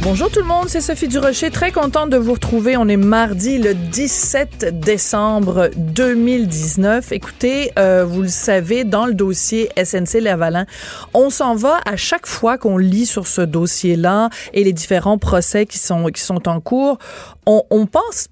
Bonjour tout le monde, c'est Sophie Durocher, très contente de vous retrouver. On est mardi le 17 décembre 2019. Écoutez, euh, vous le savez, dans le dossier SNC Lavalin, on s'en va à chaque fois qu'on lit sur ce dossier-là et les différents procès qui sont, qui sont en cours, on, on pense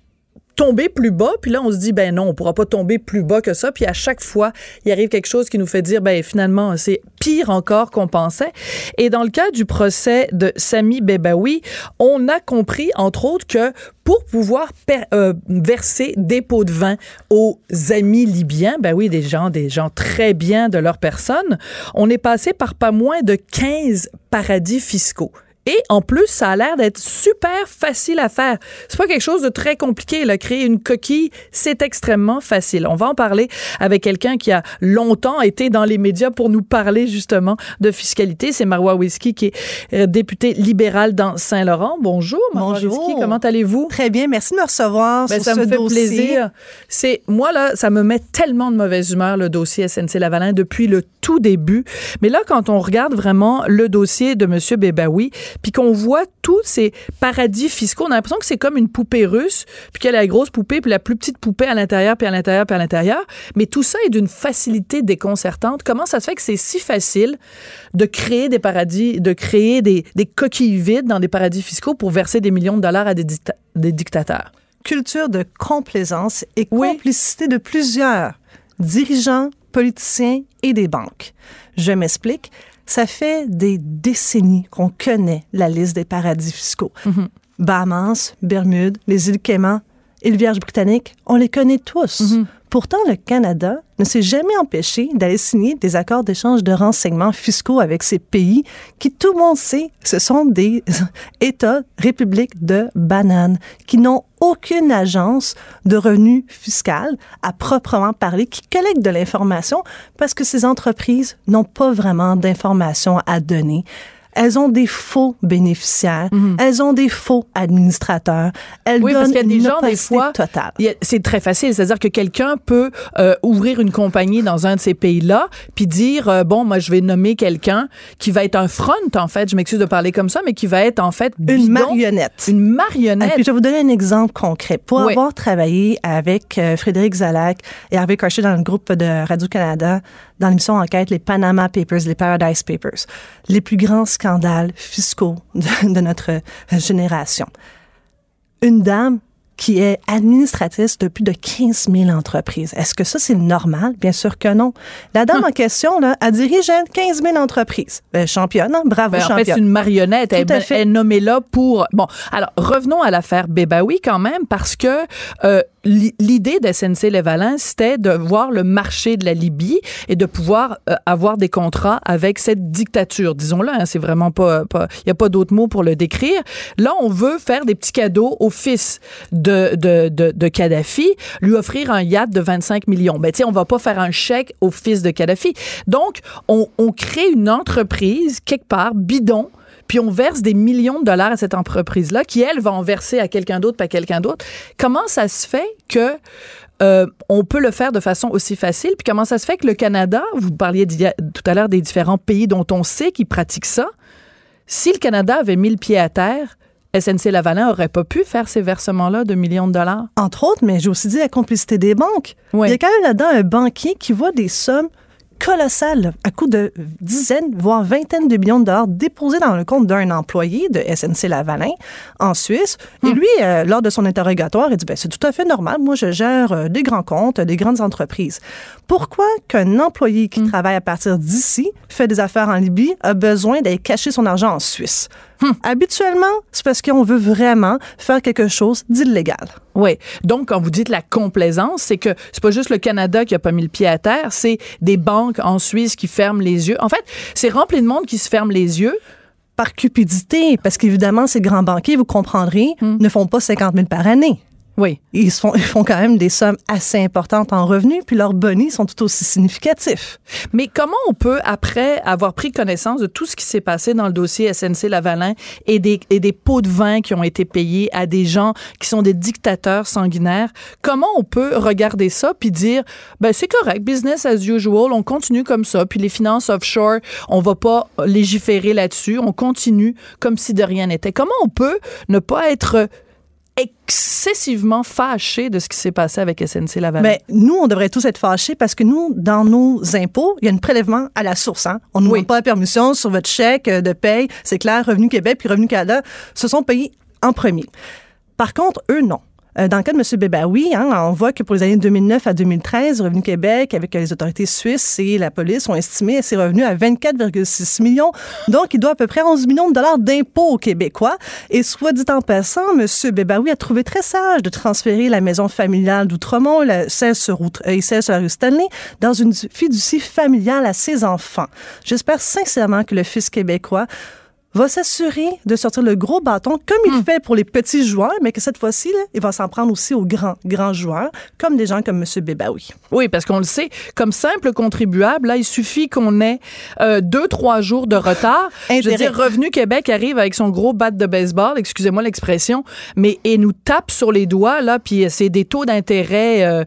tomber plus bas, puis là on se dit ben non, on pourra pas tomber plus bas que ça, puis à chaque fois, il arrive quelque chose qui nous fait dire ben finalement c'est pire encore qu'on pensait. Et dans le cas du procès de Sami Bebaoui, on a compris entre autres que pour pouvoir euh, verser des pots de vin aux amis libyens, ben oui, des gens des gens très bien de leur personne, on est passé par pas moins de 15 paradis fiscaux. Et en plus, ça a l'air d'être super facile à faire. C'est pas quelque chose de très compliqué. Là. Créer une coquille, c'est extrêmement facile. On va en parler avec quelqu'un qui a longtemps été dans les médias pour nous parler justement de fiscalité. C'est Marois Whisky, qui est euh, député libéral dans Saint-Laurent. Bonjour, Marois Bonjour. Whisky. Comment allez-vous? Très bien, merci de me recevoir Ben, sur ça ce me fait dossier. plaisir. C'est moi là, ça me met tellement de mauvaise humeur le dossier SNC Lavalin depuis le tout début. Mais là, quand on regarde vraiment le dossier de Monsieur Bebaoui, puis qu'on voit tous ces paradis fiscaux, on a l'impression que c'est comme une poupée russe, puis qu'elle a la grosse poupée, puis la plus petite poupée à l'intérieur, puis à l'intérieur, puis à l'intérieur. Mais tout ça est d'une facilité déconcertante. Comment ça se fait que c'est si facile de créer des paradis, de créer des, des coquilles vides dans des paradis fiscaux pour verser des millions de dollars à des, dicta- des dictateurs? Culture de complaisance et Oui. complicité de plusieurs dirigeants, politiciens et des banques. Je m'explique. Ça fait des décennies qu'on connaît la liste des paradis fiscaux. Mhm. Bahamas, Bermudes, les îles Caïmans et le Vierge britannique, on les connaît tous. Mhm. Pourtant, le Canada ne s'est jamais empêché d'aller signer des accords d'échange de renseignements fiscaux avec ces pays qui, tout le monde sait, ce sont des États, républiques de bananes, qui n'ont aucune agence de revenus fiscal à proprement parler, qui collectent de l'information parce que ces entreprises n'ont pas vraiment d'informations à donner. Elles ont des faux bénéficiaires, elles ont des faux administrateurs, elles Mhm. Oui, parce qu'il y a des gens, des fois, c'est très facile. C'est-à-dire que quelqu'un peut euh, ouvrir une compagnie dans un de ces pays-là, puis dire, euh, bon, moi, je vais nommer quelqu'un qui va être un front, en fait. Je m'excuse de parler comme ça, mais qui va être, en fait, Une marionnette. Une Et marionnette. puis, je vais vous donner un exemple concret. Pour Oui. avoir travaillé avec euh, Frédéric Zalac et Harvey Karcher dans le groupe de Radio-Canada, dans l'émission Enquête, les Panama Papers, les Paradise Papers, les plus grands scandales fiscaux de, de notre génération. Une dame qui est administratrice de plus de 15 000 entreprises. Est-ce que ça, c'est normal? Bien sûr que non. La dame en question, là, elle dirige 15 000 entreprises. Euh, championne, hein? bravo, Ben, en fait, championne. c'est une marionnette. Elle, Tout elle est nommée là pour. Bon, alors revenons à l'affaire Bébaoui quand même, parce que euh, l'idée de SNC Lavalin, c'était de voir le marché de la Libye et de pouvoir euh, avoir des contrats avec cette dictature. Disons-le, hein, c'est vraiment pas. Il n'y a pas d'autre mot pour le décrire. Là, on veut faire des petits cadeaux au fils de, de, de, de Kadhafi, lui offrir un yacht de 25 millions. Ben, tu sais, on va pas faire un chèque au fils de Kadhafi. Donc, on, on crée une entreprise quelque part bidon puis on verse des millions de dollars à cette entreprise-là, qui, elle, va en verser à quelqu'un d'autre, pas à quelqu'un d'autre. Comment ça se fait que euh, on peut le faire de façon aussi facile? Puis comment ça se fait que le Canada, vous parliez tout à l'heure des différents pays dont on sait qu'ils pratiquent ça, si le Canada avait mis le pied à terre, SNC Lavalin aurait pas pu faire ces versements-là de millions de dollars? Entre autres, mais j'ai aussi dit la complicité des banques. Oui. Il y a quand même là-dedans un banquier qui voit des sommes colossal à coût de dizaines, voire vingtaines de millions de dollars déposés dans le compte d'un employé de SNC Lavalin en Suisse. Et lui, euh, lors de son interrogatoire, il dit ben, c'est tout à fait normal. Moi, je gère euh, des grands comptes, des grandes entreprises. Pourquoi qu'un employé qui travaille à partir d'ici, fait des affaires en Libye, a besoin d'aller cacher son argent en Suisse? Habituellement, c'est parce qu'on veut vraiment faire quelque chose d'illégal. Oui. Donc, quand vous dites la complaisance, c'est que c'est pas juste le Canada qui a pas mis le pied à terre, c'est des banques en Suisse qui ferment les yeux. En fait, c'est rempli de monde qui se ferme les yeux. Par cupidité, parce qu'évidemment, ces grands banquiers, vous comprendrez, ne font pas 50 000 par année. Oui. Ils, font, ils font quand même des sommes assez importantes en revenus, puis leurs bonus sont tout aussi significatifs. Mais comment on peut, après avoir pris connaissance de tout ce qui s'est passé dans le dossier SNC Lavalin et des, et des pots de vin qui ont été payés à des gens qui sont des dictateurs sanguinaires, comment on peut regarder ça puis dire, ben c'est correct, business as usual, on continue comme ça, puis les finances offshore, on va pas légiférer là-dessus, on continue comme si de rien n'était. Comment on peut ne pas être excessivement fâché de ce qui s'est passé avec SNC Lavalin. Mais nous, on devrait tous être fâchés parce que nous, dans nos impôts, il y a un prélèvement à la source. Hein? On ne Oui. demande pas la permission sur votre chèque de paye. C'est clair, Revenu Québec puis Revenu Canada se sont payés en premier. Par contre, eux, non. Euh, Dans le cas de M. Bébaoui, hein, on voit que pour les années 2009 à 2013, Revenu Québec, avec les autorités suisses et la police, ont estimé ses revenus à 24,6 millions. Donc, il doit à peu près 11 millions de dollars d'impôts aux Québécois. Et soit dit en passant, M. Bébaoui a trouvé très sage de transférer la maison familiale d'Outremont, la 16 sur, Outre- euh, et 16 sur la rue Stanley, dans une fiducie familiale à ses enfants. J'espère sincèrement que le fils québécois va s'assurer de sortir le gros bâton comme il fait pour les petits joueurs, mais que cette fois-ci, là, il va s'en prendre aussi aux grands, grands joueurs, comme des gens comme M. Bébaoui. Oui, parce qu'on le sait, comme simple contribuable, là, il suffit qu'on ait euh, deux, trois jours de retard. Je veux dire, Revenu Québec arrive avec son gros bat de baseball, excusez-moi l'expression, mais et nous tape sur les doigts, là, puis c'est des taux d'intérêt euh,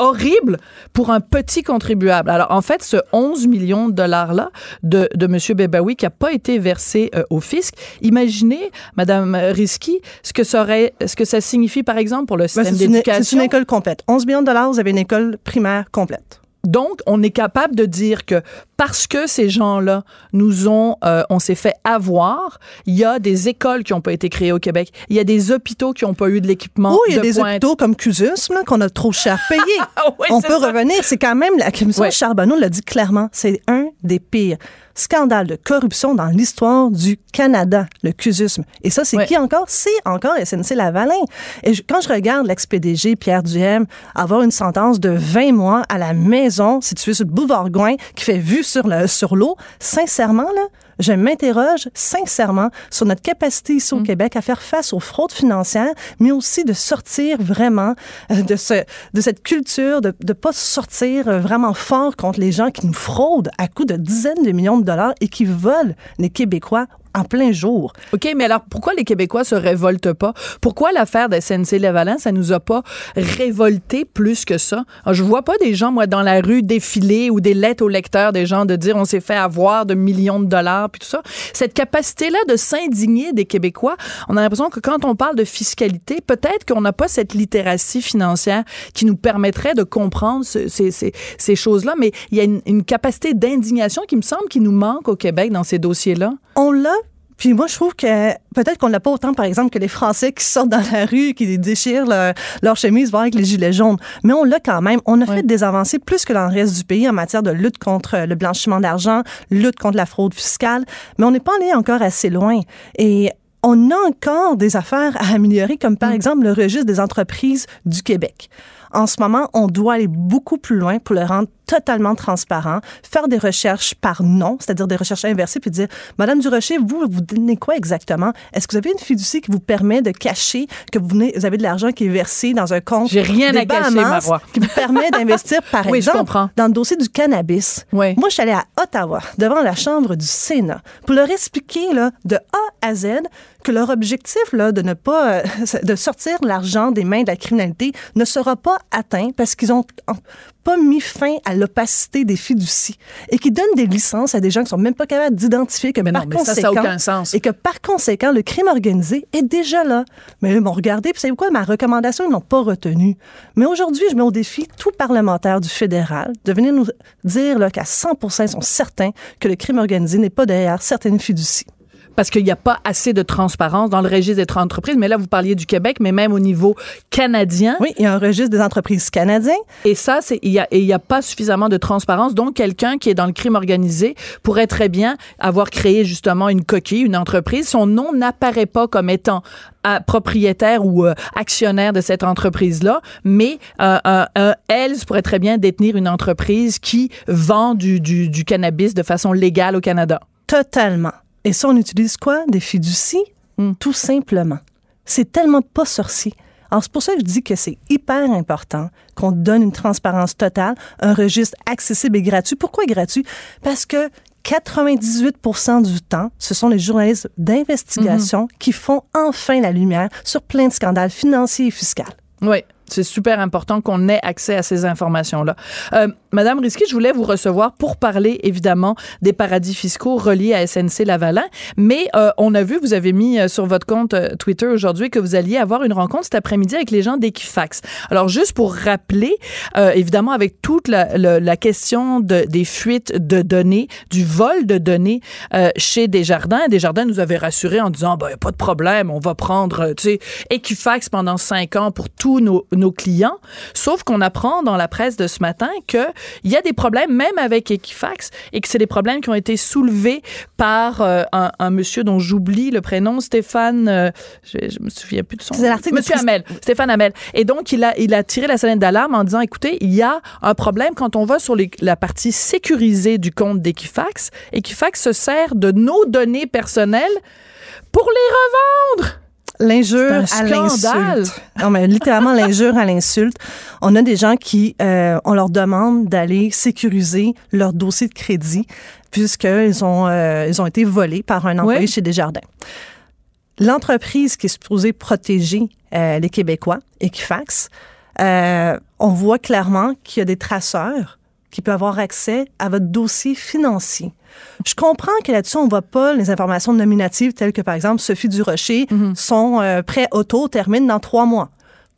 horribles pour un petit contribuable. Alors, en fait, ce 11 millions de dollars-là de, de M. Bebaoui qui n'a pas été versé euh, au fisc, imaginez, Madame Risky, ce que ça aurait, ce que ça signifie, par exemple, pour le Ben, système une, d'éducation? c'est une école complète. 11 millions de dollars, vous avez une école primaire complète. Donc, on est capable de dire que parce que ces gens-là nous ont, euh, on s'est fait avoir, il y a des écoles qui n'ont pas été créées au Québec, il y a des hôpitaux qui n'ont pas eu de l'équipement. Oui, il y a de des pointe. hôpitaux comme Cusus qu'on a trop cher payé. Ah oui, On peut ça. revenir. C'est quand même, la commission. Charbonneau l'a dit clairement, c'est un des pires scandales de corruption dans l'histoire du Canada, le CUSUSM. Et ça, c'est Ouais. qui encore? C'est encore SNC Lavalin. Et je- quand je regarde l'ex-PDG Pierre Duhem avoir une sentence de 20 mois à la maison située sur le boulevard Gouin qui fait vue sur le- sur l'eau, sincèrement, là, je m'interroge sincèrement sur notre capacité ici au Québec à faire face aux fraudes financières, mais aussi de sortir vraiment euh, de, ce, de cette culture, de ne pas sortir euh, vraiment fort contre les gens qui nous fraudent à coût de dizaines de millions de dollars et qui volent les Québécois en plein jour. OK, mais alors pourquoi les Québécois se révoltent pas? Pourquoi l'affaire de SNC-Lavalin, ça nous a pas révolté plus que ça? Alors, je vois pas des gens, moi, dans la rue défiler ou des lettres aux lecteurs, des gens de dire on s'est fait avoir de millions de dollars, puis tout ça. Cette capacité-là de s'indigner des Québécois, on a l'impression que quand on parle de fiscalité, peut-être qu'on n'a pas cette littératie financière qui nous permettrait de comprendre ce- ces, ces- ces choses-là, mais il y a une, une capacité d'indignation qui me semble qui nous manque au Québec dans ces dossiers-là. On l'a. Puis moi, je trouve que peut-être qu'on l'a pas autant, par exemple, que les Français qui sortent dans la rue, qui déchirent leur, leur chemise, voire avec les gilets jaunes. Mais on l'a quand même. On a fait des avancées plus que dans le reste du pays en matière de lutte contre le blanchiment d'argent, lutte contre la fraude fiscale. Mais on n'est pas allé encore assez loin. Et on a encore des affaires à améliorer, comme par exemple le registre des entreprises du Québec. En ce moment, on doit aller beaucoup plus loin pour le rendre totalement transparent, faire des recherches par nom, c'est-à-dire des recherches inversées, puis dire, Madame Durocher, vous, vous donnez quoi exactement? Est-ce que vous avez une fiducie qui vous permet de cacher que vous, venez, vous avez de l'argent qui est versé dans un compte J'ai rien à cacher, Marois. qui vous permet d'investir, par Oui, exemple, dans le dossier du cannabis? Oui. Moi, je suis allée à Ottawa, devant la Chambre du Sénat, pour leur expliquer là, de A à Z que leur objectif là, de ne pas euh, de sortir l'argent des mains de la criminalité ne sera pas atteint parce qu'ils ont pas mis fin à l'opacité des fiducies et qui donnent des licences à des gens qui sont même pas capables d'identifier que Mais par non, mais ça, conséquent ça n'a aucun sens. et que par conséquent le crime organisé est déjà là. Mais ils m'ont regardé puis savez quoi ma recommandation? Ils n'ont pas retenue. Mais aujourd'hui je mets au défi tout parlementaire du fédéral de venir nous dire là, qu'à 100% ils sont certains que le crime organisé n'est pas derrière certaines fiducies. Parce qu'il n'y a pas assez de transparence dans le registre des entreprises. Mais là, vous parliez du Québec, mais même au niveau canadien. Oui, il y a un registre des entreprises canadiens. Et ça, c'est il y a, et il y a pas suffisamment de transparence. Donc, quelqu'un qui est dans le crime organisé pourrait très bien avoir créé justement une coquille, une entreprise. Son nom n'apparaît pas comme étant euh, propriétaire ou euh, actionnaire de cette entreprise-là, mais euh, euh, euh, elle pourrait très bien détenir une entreprise qui vend du, du, du cannabis de façon légale au Canada. Totalement. Et ça, on utilise quoi? Des fiducies? Hmm. Tout simplement. C'est tellement pas sorcier. Alors, c'est pour ça que je dis que c'est hyper important qu'on donne une transparence totale, un registre accessible et gratuit. Pourquoi gratuit? Parce que 98% du temps, ce sont les journalistes d'investigation qui font enfin la lumière sur plein de scandales financiers et fiscaux. Oui, c'est super important qu'on ait accès à ces informations-là. Euh, Madame Risky, je voulais vous recevoir pour parler évidemment des paradis fiscaux reliés à SNC Lavalin, mais euh, on a vu, vous avez mis euh, sur votre compte Twitter aujourd'hui que vous alliez avoir une rencontre cet après-midi avec les gens d'Equifax. Alors juste pour rappeler, évidemment avec toute la, question de, des fuites de données, du vol de données chez Desjardins, Desjardins nous avait rassuré en disant, ben y a pas de problème, on va prendre, tu sais, Equifax pendant cinq ans pour tous nos, nos clients. Sauf qu'on apprend dans la presse de ce matin que il y a des problèmes même avec Equifax et que c'est des problèmes qui ont été soulevés par euh, un, un monsieur dont j'oublie le prénom, Stéphane, euh, je, je me souviens plus de son C'est l'article de Monsieur Christ- Hamel, Stéphane Hamel. Et donc, il a, il a tiré la sonnette d'alarme en disant, écoutez, il y a un problème quand on va sur les- la partie sécurisée du compte d'Equifax. Equifax se sert de nos données personnelles pour les revendre. L'injure à l'insulte. Non, mais littéralement l'injure à l'insulte. On a des gens qui, euh, on leur demande d'aller sécuriser leur dossier de crédit puisqu'ils ont, euh, ils ont été volés par un employé Oui. chez Desjardins. L'entreprise qui est supposée protéger euh, les Québécois, Equifax, euh, on voit clairement qu'il y a des traceurs qui peuvent avoir accès à votre dossier financier. Je comprends que là-dessus, on ne voit pas les informations nominatives telles que, par exemple, Sophie Durocher, son euh, prêt auto termine dans trois mois.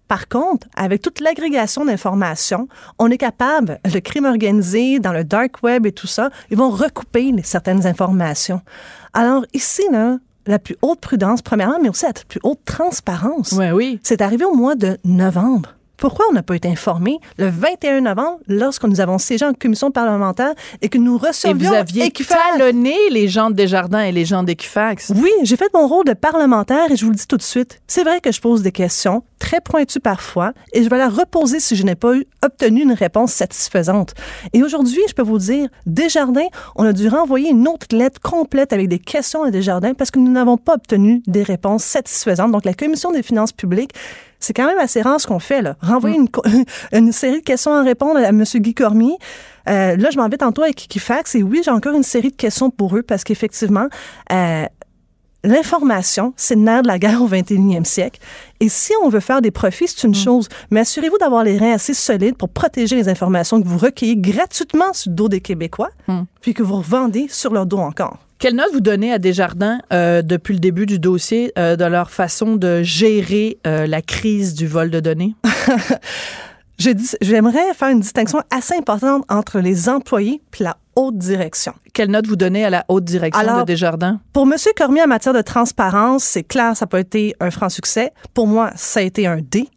Par contre, avec toute l'agrégation d'informations, on est capable, le crime organisé, dans le dark web et tout ça, ils vont recouper certaines informations. Alors ici, là, la plus haute prudence, premièrement, mais aussi la plus haute transparence. Ouais, oui. C'est arrivé au mois de novembre. Pourquoi on n'a pas été informé le 21 novembre lorsque nous avons siégé en commission parlementaire et que nous Et recevions vous aviez Equifax? talonné les gens de Desjardins et les gens d'Equifax? Oui, j'ai fait mon rôle de parlementaire et je vous le dis tout de suite. C'est vrai que je pose des questions très pointues parfois et je vais la reposer si je n'ai pas eu, obtenu une réponse satisfaisante. Et aujourd'hui, je peux vous dire, Desjardins, on a dû renvoyer une autre lettre complète avec des questions à Desjardins parce que nous n'avons pas obtenu des réponses satisfaisantes. Donc, la Commission des finances publiques, c'est quand même assez rare ce qu'on fait, là. Renvoyer une, co- une série de questions à répondre à M. Guy Cormier. Euh, là, je m'en vais tantôt avec Equifax et oui, j'ai encore une série de questions pour eux parce qu'effectivement, euh, L'information, c'est le nerf de la guerre au 21e siècle. Et si on veut faire des profits, c'est une chose. Mais assurez-vous d'avoir les reins assez solides pour protéger les informations que vous recueillez gratuitement sur le dos des Québécois, puis que vous revendez sur leur dos encore. Quelle note vous donnez à Desjardins euh, depuis le début du dossier euh, de leur façon de gérer euh, la crise du vol de données? J'aimerais faire une distinction assez importante entre les employés puis la haute direction. Quelle note vous donnez à la haute direction Alors, de Desjardins? Pour M. Cormier, en matière de transparence, c'est clair, ça n'a pas été un franc succès. Pour moi, ça a été un D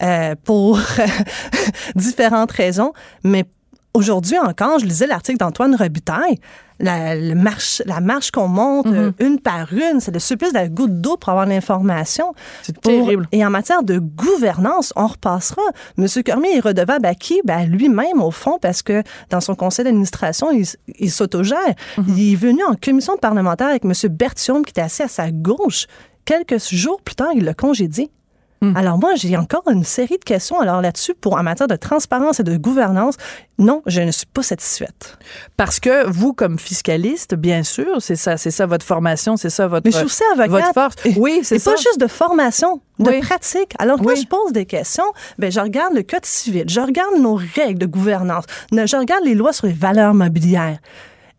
euh, pour différentes raisons. Mais aujourd'hui encore, je lisais l'article d'Antoine Robitaille. La, le marche, la marche qu'on monte euh, une par une, c'est le supplice de la goutte d'eau pour avoir l'information. C'est terrible. Et en matière de gouvernance, on repassera. M. Cormier est redevable à qui? Ben, lui-même, au fond, parce que dans son conseil d'administration, il, s'autogère. Il est venu en commission parlementaire avec M. Bertium, qui était assis à sa gauche. Quelques jours plus tard, il l'a congédié. Hmm. Alors moi, j'ai encore une série de questions alors là-dessus pour en matière de transparence et de gouvernance. Non, je ne suis pas satisfaite. Parce que vous, comme fiscaliste, bien sûr, c'est ça, c'est ça votre formation, c'est ça votre, Mais je suis aussi avocate. votre force. Oui, c'est ça. pas juste de formation, de Oui. pratique. Alors, quand Oui. je pose des questions, ben, je regarde le code civil, je regarde nos règles de gouvernance, je regarde les lois sur les valeurs mobilières.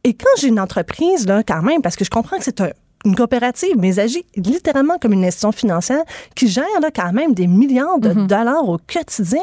Et quand j'ai une entreprise, là, quand même, parce que je comprends que c'est un- une coopérative, mais agit littéralement comme une institution financière qui gère là, quand même des milliards de Mm-hmm. dollars au quotidien.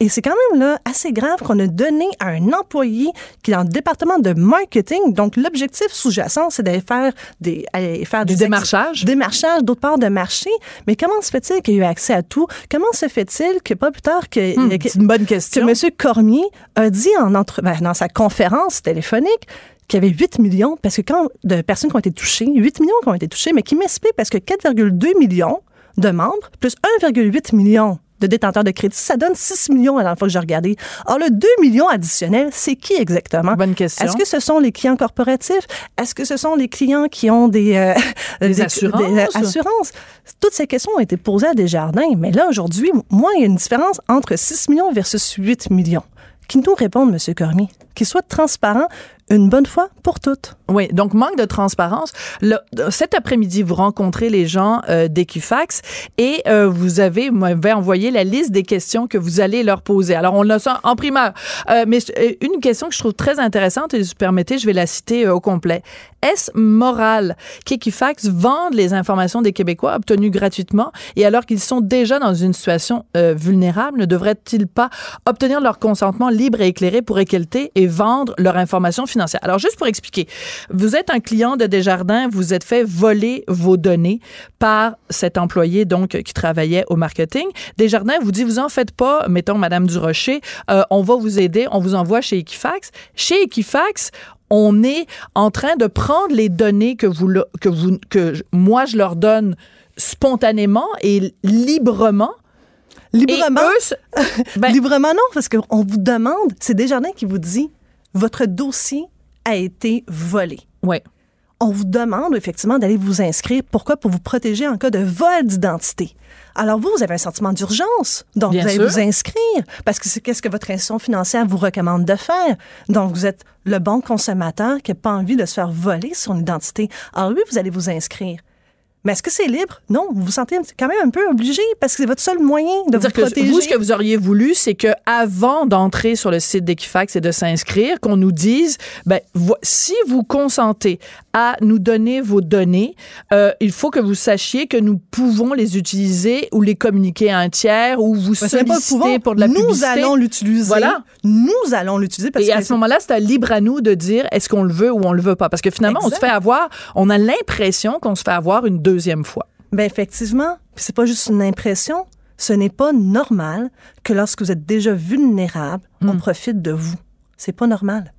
Et c'est quand même là assez grave qu'on a donné à un employé qui est dans le département de marketing. Donc l'objectif sous-jacent, c'est d'aller faire des aller faire Du des démarchage. démarchage d'autres parts de marché. Mais comment se fait-il qu'il ait eu accès à tout? Comment se fait-il que pas plus tard que, que- c'est une bonne que question. M. Cormier a dit en entre, ben, dans sa conférence téléphonique qu'il y avait 8 millions, parce que quand de personnes qui ont été touchées, 8 millions qui ont été touchées, mais qui m'explique parce que 4,2 millions de membres, plus 1,8 million de détenteurs de crédit, ça donne 6 millions à la fois que j'ai regardé. Or, le 2 millions additionnels, c'est qui exactement? Bonne question. Est-ce que ce sont les clients corporatifs? Est-ce que ce sont les clients qui ont des, euh, Des assurances? assurances? Toutes ces questions ont été posées à Desjardins. Mais là, aujourd'hui, moi, il y a une différence entre 6 millions versus 8 millions. Qui nous répondent, M. Cormier? Qu'il soit transparent une bonne fois pour toutes. Oui, donc manque de transparence. Le- cet après-midi, vous rencontrez les gens euh, d'Equifax et euh, vous avez m'avez envoyé la liste des questions que vous allez leur poser. Alors, on a ça en primaire. Euh, mais une question que je trouve très intéressante, et si vous permettez, je vais la citer au complet. Est-ce moral qu'Equifax vende les informations des Québécois obtenues gratuitement et alors qu'ils sont déjà dans une situation vulnérable, ne devraient-ils pas obtenir leur consentement libre et éclairé pour récolter et vendre leur information financière? Alors, juste pour expliquer, vous êtes un client de Desjardins, vous êtes fait voler vos données par cet employé donc qui travaillait au marketing. Desjardins vous dit, vous en faites pas, mettons Madame Durocher, euh, on va vous aider, on vous envoie chez Equifax. Chez Equifax, on est en train de prendre les données que vous que vous que moi je leur donne spontanément et librement. Librement, eux, ben, librement non, parce qu'on vous demande, c'est Desjardins qui vous dit, votre dossier a été volé. ouais. on vous demande effectivement d'aller vous inscrire. Pourquoi? Pour vous protéger en cas de vol d'identité. Alors vous, vous avez un sentiment d'urgence. Donc, Bien vous allez sûr. vous inscrire parce que c'est qu'est-ce que votre institution financière vous recommande de faire? Donc, vous êtes le bon consommateur qui n'a pas envie de se faire voler son identité. Alors oui, vous allez vous inscrire. Mais est-ce que c'est libre? Non, vous vous sentez quand même un peu obligé parce que c'est votre seul moyen de vous C'est-à-dire que protéger. vous, ce que vous auriez voulu, c'est que avant d'entrer sur le site d'Equifax et de s'inscrire, qu'on nous dise, ben, si vous consentez à nous donner vos données, euh, il faut que vous sachiez que nous pouvons les utiliser ou les communiquer à un tiers ou vous le solliciter pour de la Nous publicité. allons l'utiliser. Voilà. Nous allons l'utiliser parce Et à que ce moment-là, c'est à libre à nous de dire est-ce qu'on le veut ou on le veut pas? Parce que finalement, on se fait avoir, on a l'impression qu'on se fait avoir une deuxième fois. Ben effectivement, c'est pas juste une impression. Ce n'est pas normal que lorsque vous êtes déjà vulnérable, Hmm. on profite de vous. C'est pas normal.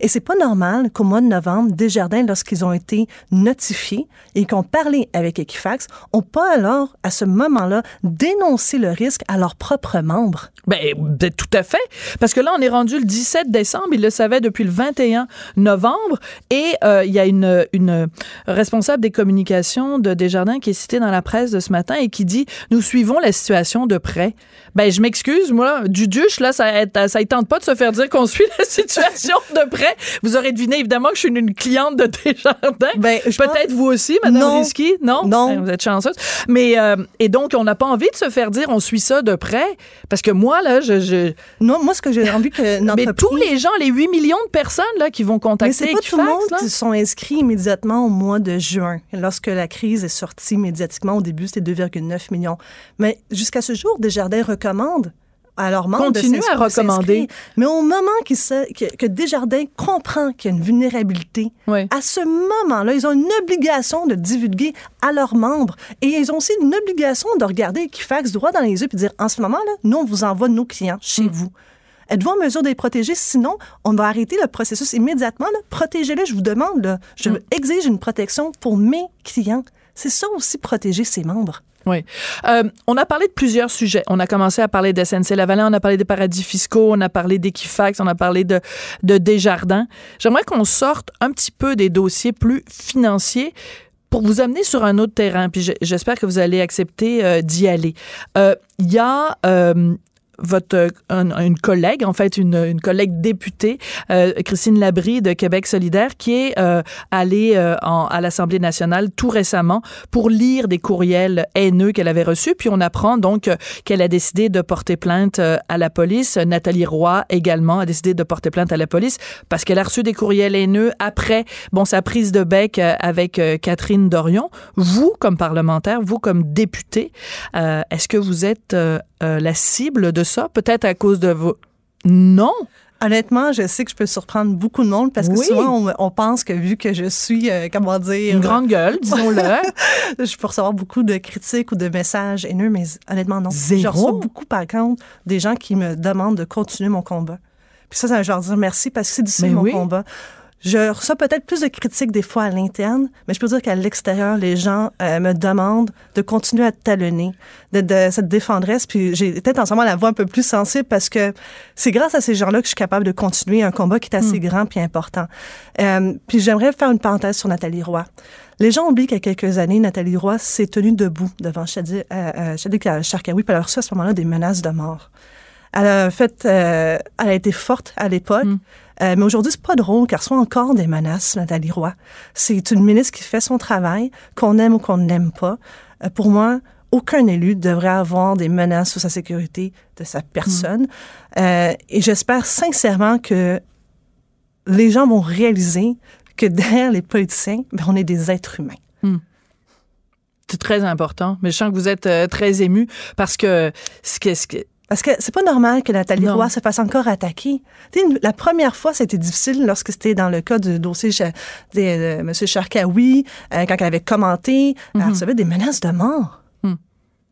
Et c'est pas normal qu'au mois de novembre, Desjardins, lorsqu'ils ont été notifiés et qu'on parlé avec Equifax, ont pas alors, à ce moment-là, dénoncé le risque à leurs propres membres. Ben, ben, tout à fait. Parce que là, on est rendu le 17 décembre. Ils le savaient depuis le 21 novembre. Et euh, il y a une, responsable des communications de Desjardins qui est citée dans la presse de ce matin et qui dit Nous suivons la situation de près. Ben, je m'excuse, moi, du duche, là, ça ça ne tente pas de se faire dire qu'on suit la situation de près. Vous aurez deviné, évidemment, que je suis une cliente de Desjardins. Ben, Peut-être vous aussi, Madame Non. Risky? Non? Non. Ben, vous êtes chanceuse. Mais, euh, et donc, on n'a pas envie de se faire dire on suit ça de près. Parce que moi, là, je. je Non, moi, ce que j'ai envie que notre mais tous les gens, les 8 millions de personnes là, qui vont Mais contacter c'est pas tout le monde là. qui sont inscrits immédiatement au mois de juin, lorsque la crise est sortie médiatiquement. Au début, c'était 2,9 millions. Mais jusqu'à ce jour, Desjardins recommande à leurs membres de Continue à recommander. Mais au moment se- que, que Desjardins comprend qu'il y a une vulnérabilité, Oui. à ce moment-là, ils ont une obligation de divulguer à leurs membres. Et ils ont aussi une obligation de regarder Equifax droit dans les yeux et de dire, en ce moment-là, nous, on vous envoie nos clients chez Mm. vous. Êtes-vous en mesure de les protéger? Sinon, on va arrêter le processus immédiatement. Protégez-les, je vous demande. là. Je Mm. exige une protection pour mes clients. C'est ça aussi, protéger ses membres. Oui. Euh, on a parlé de plusieurs sujets. On a commencé à parler de SNC-Lavalin, on a parlé des paradis fiscaux, on a parlé d'Equifax, on a parlé de, de Desjardins. J'aimerais qu'on sorte un petit peu des dossiers plus financiers pour vous amener sur un autre terrain, puis j'espère que vous allez accepter euh, d'y aller. Euh, il y a votre euh, une collègue, en fait une, une collègue députée, euh, Christine Labrie de Québec solidaire, qui est euh, allée euh, en, à l'Assemblée nationale tout récemment pour lire des courriels haineux qu'elle avait reçus. Puis on apprend donc qu'elle a décidé de porter plainte à la police. Nathalie Roy également a décidé de porter plainte à la police parce qu'elle a reçu des courriels haineux après bon sa prise de bec avec Catherine Dorion. Vous comme parlementaire, vous comme député, est-ce que vous êtes la cible de ça, peut-être à cause de vous. Non. Honnêtement, je sais que je peux surprendre beaucoup de monde parce que souvent, on, pense que vu que je suis, euh, comment dire... Une grande gueule, disons-le. je peux recevoir beaucoup de critiques ou de messages haineux, mais honnêtement, non. Zéro. Je reçois beaucoup, par contre, des gens qui me demandent de continuer mon combat. Puis ça, ça je leur dire merci parce que c'est difficile, mon combat. Je reçois peut-être plus de critiques des fois à l'interne, mais je peux dire qu'à l'extérieur, les gens euh, me demandent de continuer à talonner, de, de cette défendresse. Puis j'ai peut-être en ce moment la voix un peu plus sensible parce que c'est grâce à ces gens-là que je suis capable de continuer un combat qui est assez hmm. grand puis important. Euh, puis j'aimerais faire une parenthèse sur Nathalie Roy. Les gens oublient qu'il y a quelques années, Nathalie Roy s'est tenue debout devant Chadik euh, euh, Charkaoui, puis elle a reçu à ce moment-là des menaces de mort. Elle a fait, euh, elle a été forte à l'époque. Hmm. Euh, mais aujourd'hui, c'est pas drôle car soit encore des menaces, Nathalie Roy. C'est une ministre qui fait son travail, qu'on aime ou qu'on n'aime pas. Euh, pour moi, aucun élu devrait avoir des menaces sur sa sécurité de sa personne. Mm. Et j'espère sincèrement que les gens vont réaliser que derrière les politiciens, ben, on est des êtres humains. Mm. C'est très important. Mais je sens que vous êtes très ému parce que ce que, ce que parce que c'est pas normal que Nathalie Roy se fasse encore attaquer. la première fois, c'était difficile lorsque c'était dans le cas du dossier de, de, M. Charkaoui, euh, quand elle avait commenté, elle mhm. recevait des menaces de mort.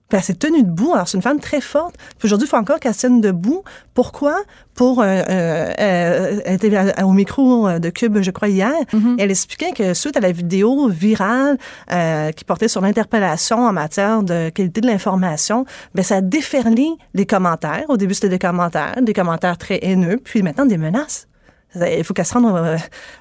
Puis elle s'est tenue debout. Alors, c'est une femme très forte. aujourd'hui, il faut encore qu'elle tienne debout. Pourquoi? Pour, euh, euh, elle était au micro de Cube, je crois, hier. Mm-hmm. Elle expliquait que suite à la vidéo virale euh, qui portait sur l'interpellation en matière de qualité de l'information, ben ça a déferlé les commentaires. Au début, c'était des commentaires, des commentaires très haineux, puis maintenant des menaces. Il faut qu'elle se rende. Euh,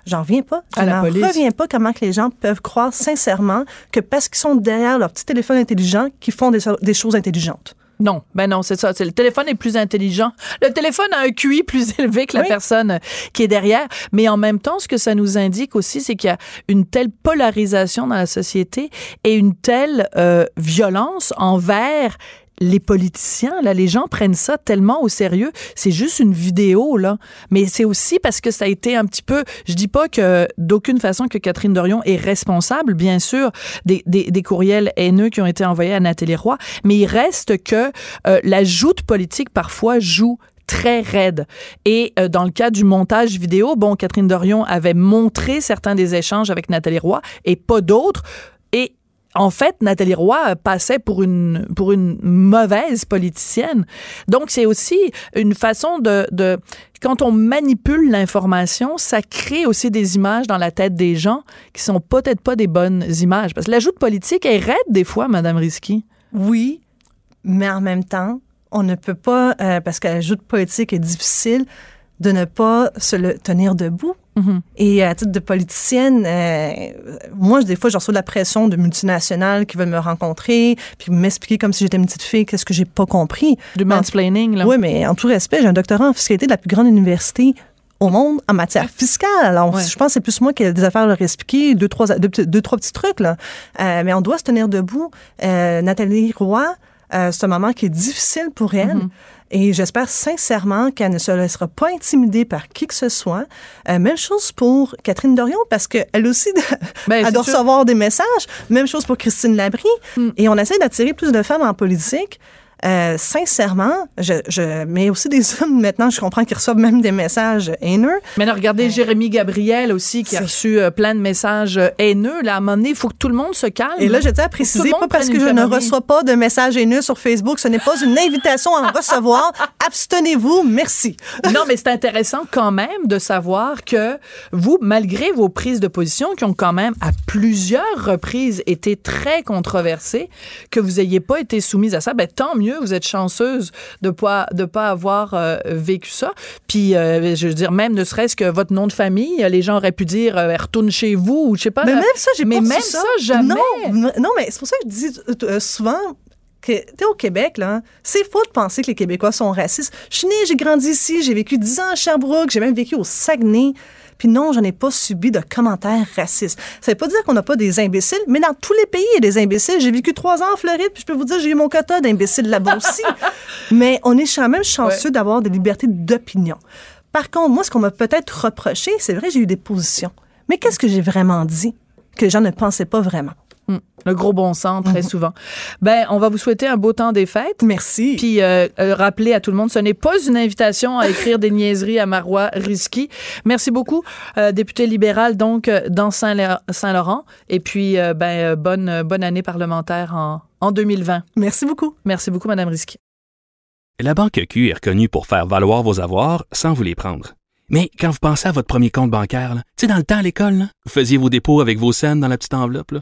j'en reviens pas. Je n'en reviens pas comment que les gens peuvent croire sincèrement que parce qu'ils sont derrière leur petit téléphone intelligent, qu'ils font des, choses intelligentes. Non, ben non, c'est ça. Le téléphone est plus intelligent. Le téléphone a un QI plus élevé que la personne qui est derrière. Mais en même temps, ce que ça nous indique aussi, c'est qu'il y a une telle polarisation dans la société et une telle euh, violence envers les politiciens, là, les gens prennent ça tellement au sérieux. C'est juste une vidéo, là. Mais c'est aussi parce que ça a été un petit peu, je dis pas que d'aucune façon que Catherine Dorion est responsable, bien sûr, des, des, des, courriels haineux qui ont été envoyés à Nathalie Roy, mais il reste que euh, la joute politique parfois joue très raide. Et euh, dans le cas du montage vidéo, bon, Catherine Dorion avait montré certains des échanges avec Nathalie Roy et pas d'autres. Et en fait, Nathalie Roy passait pour une, pour une mauvaise politicienne. Donc, c'est aussi une façon de, de quand on manipule l'information, ça crée aussi des images dans la tête des gens qui sont peut-être pas des bonnes images. Parce que l'ajout de politique est raide des fois, Madame Risky. Oui, mais en même temps, on ne peut pas, euh, parce que l'ajout de politique est difficile, de ne pas se le tenir debout. Mm-hmm. Et à titre de politicienne, euh, moi, des fois, je reçois de la pression de multinationales qui veulent me rencontrer, puis m'expliquer comme si j'étais une petite fille, qu'est-ce que j'ai pas compris. Du mansplaining, là. Oui, mais en tout respect, j'ai un doctorat en fiscalité de la plus grande université au monde en matière fiscale. Alors, je pense que c'est plus moi qui ai des affaires à leur expliquer, deux, trois, deux, trois petits trucs, là. Euh, mais on doit se tenir debout. Euh, Nathalie Roy, c'est un moment qui est difficile pour elle. Mm-hmm. Et j'espère sincèrement qu'elle ne se laissera pas intimider par qui que ce soit. Euh, même chose pour Catherine Dorion, parce qu'elle aussi, ben, elle doit recevoir des messages. Même chose pour Christine Labrie. Mm. Et on essaie d'attirer plus de femmes en politique. Euh, sincèrement, je, je, mais aussi des hommes maintenant, je comprends qu'ils reçoivent même des messages haineux. Mais là, regardez Jérémy Gabriel aussi qui a reçu euh, plein de messages haineux. Là, à un moment donné, il faut que tout le monde se calme. Et là, je tiens à préciser, pas parce que je ne reçois pas de messages haineux sur Facebook, ce n'est pas une invitation à en recevoir. Abstenez-vous, merci. non, mais c'est intéressant quand même de savoir que vous, malgré vos prises de position qui ont quand même à plusieurs reprises été très controversées, que vous n'ayez pas été soumise à ça, ben tant mieux mieux. Vous êtes chanceuse de pas de pas avoir euh, vécu ça. Puis, euh, je veux dire, même ne serait-ce que votre nom de famille, les gens auraient pu dire euh, retourne chez vous ou je sais pas. Mais même ça, j'ai Mais pas même su ça, jamais. Non, non, mais c'est pour ça que je dis euh, souvent que, tu sais, au Québec, là, c'est faux de penser que les Québécois sont racistes. Je suis née, j'ai grandi ici, j'ai vécu 10 ans à Sherbrooke, j'ai même vécu au Saguenay. Puis non, je n'ai pas subi de commentaires racistes. Ça veut pas dire qu'on n'a pas des imbéciles, mais dans tous les pays, il y a des imbéciles. J'ai vécu trois ans en Floride, puis je peux vous dire, j'ai eu mon quota d'imbéciles là-bas aussi. mais on est quand même chanceux d'avoir des libertés d'opinion. Par contre, moi, ce qu'on m'a peut-être reproché, c'est vrai, j'ai eu des positions. Mais qu'est-ce que j'ai vraiment dit que les gens ne pensaient pas vraiment? Hum, Le gros bon sens, très souvent. Ben, on va vous souhaiter un beau temps des fêtes. Merci. Puis euh, euh, rappeler à tout le monde, ce n'est pas une invitation à écrire des niaiseries à Marois Risky. Merci beaucoup, euh, député libéral donc euh, dans Saint- Saint-Laurent. Et puis, euh, ben, bonne, bonne année parlementaire en, en 2020. Merci beaucoup. Merci beaucoup, Madame Risky. La Banque Q est reconnue pour faire valoir vos avoirs sans vous les prendre. Mais quand vous pensez à votre premier compte bancaire, là, tu sais, dans le temps à l'école, là, vous faisiez vos dépôts avec vos scènes dans la petite enveloppe. là.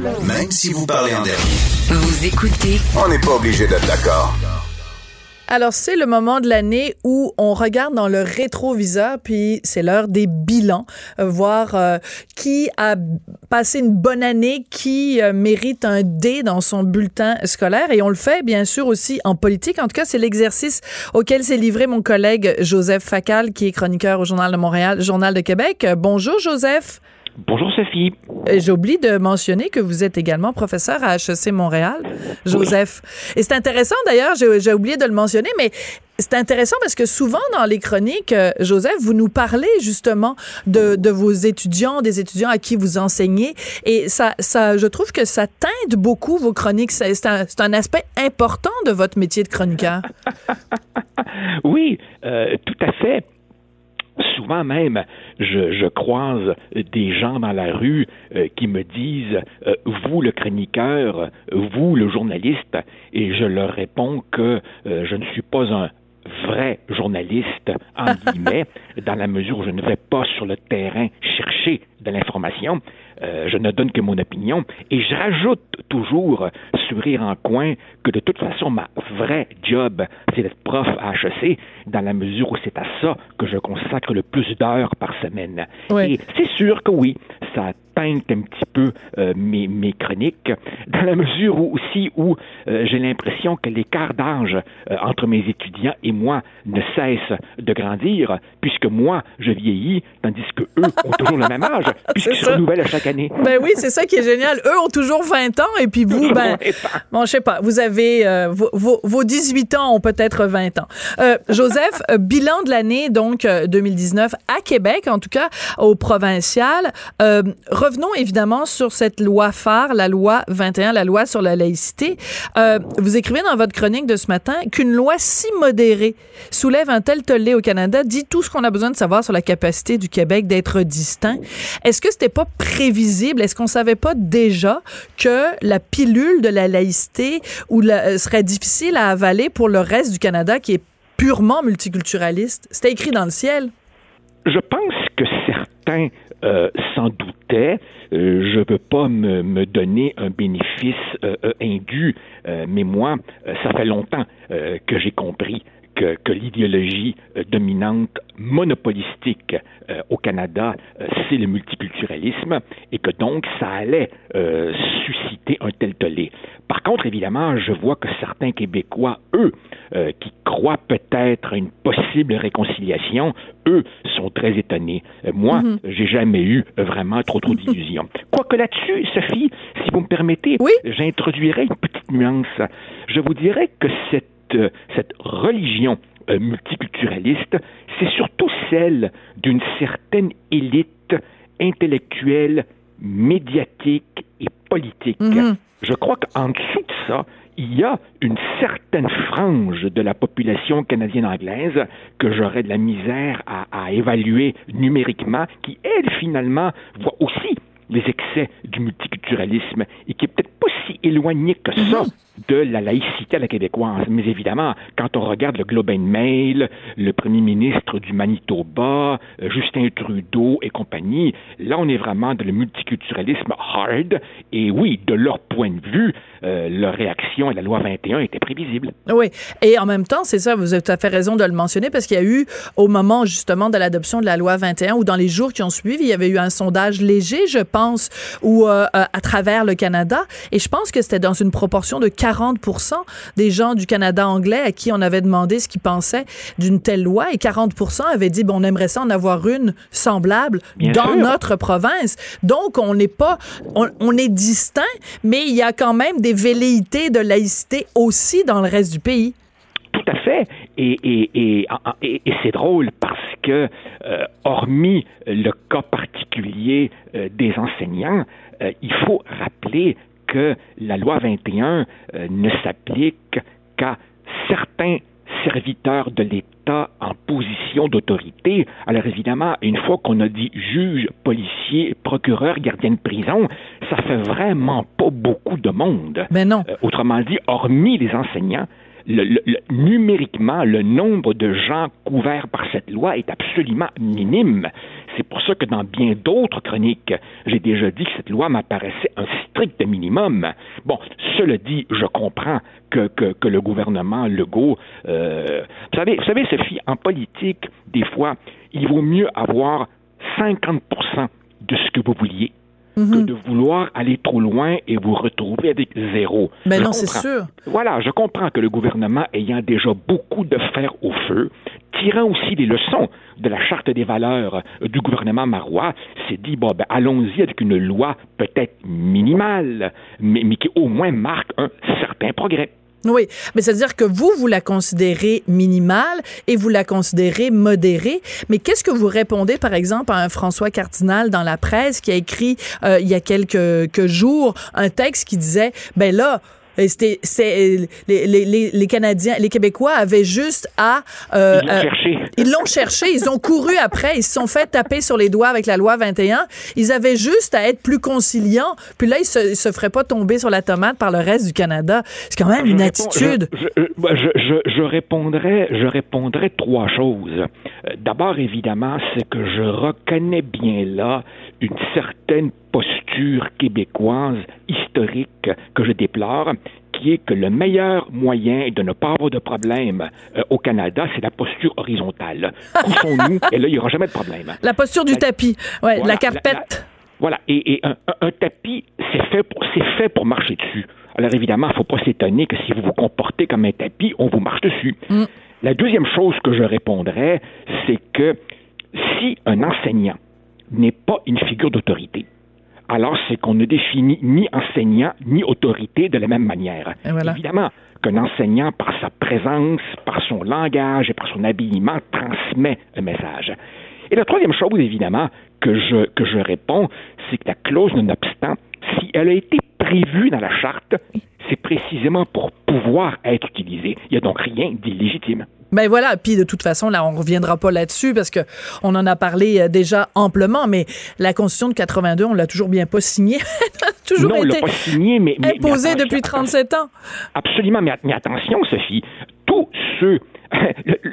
Même si vous parlez en dernier. Vous écoutez On n'est pas obligé d'être d'accord. Alors, c'est le moment de l'année où on regarde dans le rétroviseur, puis c'est l'heure des bilans, euh, voir euh, qui a passé une bonne année, qui euh, mérite un D dans son bulletin scolaire. Et on le fait, bien sûr, aussi en politique. En tout cas, c'est l'exercice auquel s'est livré mon collègue Joseph Facal, qui est chroniqueur au Journal de Montréal, Journal de Québec. Bonjour, Joseph. Bonjour Sophie. J'oublie de mentionner que vous êtes également professeur à HEC Montréal, Joseph. Et c'est intéressant d'ailleurs, j'ai oublié de le mentionner, mais c'est intéressant parce que souvent dans les chroniques, euh, Joseph, vous nous parlez justement de, de vos étudiants, des étudiants à qui vous enseignez. Et ça, ça, je trouve que ça teinte beaucoup vos chroniques. C'est c'est un, c'est un aspect important de votre métier de chroniqueur. Oui, euh, tout à fait. Souvent même, je, je croise des gens dans la rue euh, qui me disent euh, vous le chroniqueur, vous le journaliste, et je leur réponds que euh, je ne suis pas un vrai journaliste, en guillemets, dans la mesure où je ne vais pas sur le terrain chercher de l'information. Euh, je ne donne que mon opinion. Et je rajoute toujours euh, sur rire en coin que de toute façon ma vraie job c'est d'être prof à HEC dans la mesure où c'est à ça que je consacre le plus d'heures par semaine. Oui. Et c'est sûr que oui, ça teinte un petit peu euh, mes, mes chroniques dans la mesure où aussi où euh, j'ai l'impression que l'écart d'âge euh, entre mes étudiants et moi ne cesse de grandir puisque moi je vieillis tandis que eux ont toujours le même âge puisqu'ils se renouvellent à chaque année. Ben oui, c'est ça qui est génial. Eux ont toujours 20 ans et puis vous, ben, bon, je sais pas, vous avez vos, vos, vos 18 ans ont peut-être 20 ans. Euh, Joseph, euh, bilan de l'année donc euh, 2019 à Québec, en tout cas au provincial. Euh, revenons évidemment sur cette loi phare, la loi 21, la loi sur la laïcité. Euh, vous écrivez dans votre chronique de ce matin qu'une loi si modérée soulève un tel tollé au Canada, dit tout ce qu'on a besoin de savoir sur la capacité du Québec d'être distinct. Est-ce que c'était pas prévisible? Est-ce qu'on savait pas déjà que la pilule de la laïcité ou euh, serait difficile à avaler pour le reste du Canada qui est purement multiculturaliste? C'était écrit dans le ciel. Je pense que certains euh, s'en doutaient. Euh, je ne veux pas me, donner un bénéfice euh, euh, indu, mais moi, ça fait longtemps que j'ai compris que, que l'idéologie euh, dominante monopolistique euh, au Canada, euh, c'est le multiculturalisme et que donc ça allait euh, susciter un tel tollé. Par contre, évidemment, je vois que certains Québécois, eux, qui croient peut-être à une possible réconciliation, eux sont très étonnés. Moi, j'ai jamais eu vraiment trop trop d'illusions. Quoique là-dessus, Sophie, si vous me permettez, Oui. j'introduirais une petite nuance. Je vous dirais que cette, cette religion euh, multiculturaliste, c'est surtout celle d'une certaine élite intellectuelle, médiatique et politique. Mhm. Je crois qu'en dessous de ça, il y a une certaine frange de la population canadienne-anglaise que j'aurais de la misère à, à évaluer numériquement, qui, elle, finalement, voit aussi les excès du multiculturalisme et qui est peut-être pas si éloigné que ça de la laïcité à la québécoise. Mais évidemment, quand on regarde le Globe and Mail, le premier ministre du Manitoba, euh, Justin Trudeau et compagnie, là, on est vraiment dans le multiculturalisme hard. Et oui, de leur point de vue, euh, leur réaction à la loi 21 était prévisible. Oui. Et en même temps, c'est ça, vous avez tout à fait raison de le mentionner, parce qu'il y a eu, au moment justement de l'adoption de la loi 21, ou dans les jours qui ont suivi, il y avait eu un sondage léger, je pense, ou euh, à travers le Canada. Et je pense que c'était dans une proportion de 40 des gens du Canada anglais à qui on avait demandé ce qu'ils pensaient d'une telle loi. Et 40% avaient dit, bon, on aimerait ça en avoir une semblable Bien dans sûr. notre province. Donc, on n'est pas, on, on est distinct, mais il y a quand même des velléités de laïcité aussi dans le reste du pays. Tout à fait. Et, et, et, et- et c'est drôle parce que, euh, hormis le cas particulier euh, des enseignants, euh, il faut rappeler que la loi 21 euh, ne s'applique qu'à certains serviteurs de l'État en position d'autorité. Alors évidemment, une fois qu'on a dit juge, policier, procureur, gardien de prison, ça fait vraiment pas beaucoup de monde. Mais non. Euh, autrement dit, hormis les enseignants, le- le- le- numériquement, le nombre de gens couverts par cette loi est absolument minime. C'est pour ça que dans bien d'autres chroniques, j'ai déjà dit que cette loi m'apparaissait un strict minimum. Bon, cela dit, je comprends que, le gouvernement Legault... euh, vous savez, Sophie, en politique, des fois, il vaut mieux avoir 50 de ce que vous vouliez que de vouloir aller trop loin et vous retrouver avec zéro. Mais Je non, c'est sûr. Voilà, je comprends que le gouvernement, ayant déjà beaucoup de fer au feu, tirant aussi les leçons de la charte des valeurs du gouvernement marois, s'est dit, bon, ben, allons-y avec une loi peut-être minimale, mais, mais qui au moins marque un certain progrès. Oui, mais c'est-à-dire que vous, vous la considérez minimale et vous la considérez modérée. Mais qu'est-ce que vous répondez, par exemple, à un François Cardinal dans la presse qui a écrit euh, il y a quelques, quelques jours un texte qui disait, ben là, c'était, c'est, les, les, les, les Canadiens, les Québécois avaient juste à... euh, Ils l'ont euh, cherché. Ils l'ont cherché, ils ont couru après, ils se sont fait taper sur les doigts avec la loi 21. Ils avaient juste à être plus conciliants. Puis là, ils se, ils se feraient pas tomber sur la tomate par le reste du Canada. C'est quand même Je une attitude. Je, bah, je, je- je répondrais, je répondrais trois choses. Euh, D'abord, évidemment, c'est que je reconnais bien là une certaine posture québécoise historique que je déplore, qui est que le meilleur moyen de ne pas avoir de problème euh, au Canada, c'est la posture horizontale. Couchons-nous, et là, il n'y aura jamais de problème. La posture du La- tapis, ouais, Voilà, la carpette. Voilà, et, et un, un- un tapis, c'est fait, pour, c'est fait pour marcher dessus. Alors évidemment, il ne faut pas s'étonner que si vous vous comportez comme un tapis, on vous marche dessus. Mm. La deuxième chose que je répondrais, c'est que si un enseignant n'est pas une figure d'autorité, alors c'est qu'on ne définit ni enseignant ni autorité de la même manière. Voilà. Évidemment qu'un enseignant, par sa présence, par son langage et par son habillement, transmet un message. Et la troisième chose, évidemment, que je, que je réponds, c'est que la clause nonobstant, si elle a été prévue dans la charte, c'est précisément pour pouvoir être utilisée. Il n'y a donc rien d'illégitime. Ben voilà, puis de toute façon, là, on reviendra pas là-dessus parce que on en a parlé euh, déjà amplement, mais la Constitution de 82, on l'a toujours bien pas signée. Elle a toujours non, on l'a été pas signé, mais... imposée depuis 37 ans. Absolument, mais, mais attention, Sophie, tous ceux.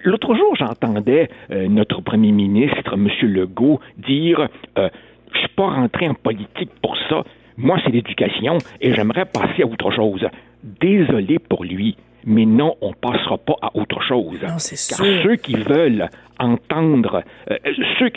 L'autre jour, j'entendais euh, notre premier ministre, M. Legault, dire euh, Je suis pas rentré en politique pour ça. Moi, c'est l'éducation et j'aimerais passer à autre chose. Désolé pour lui, mais non, on passera pas à autre chose. Non, Car sûr. ceux qui veulent entendre, euh, ceux,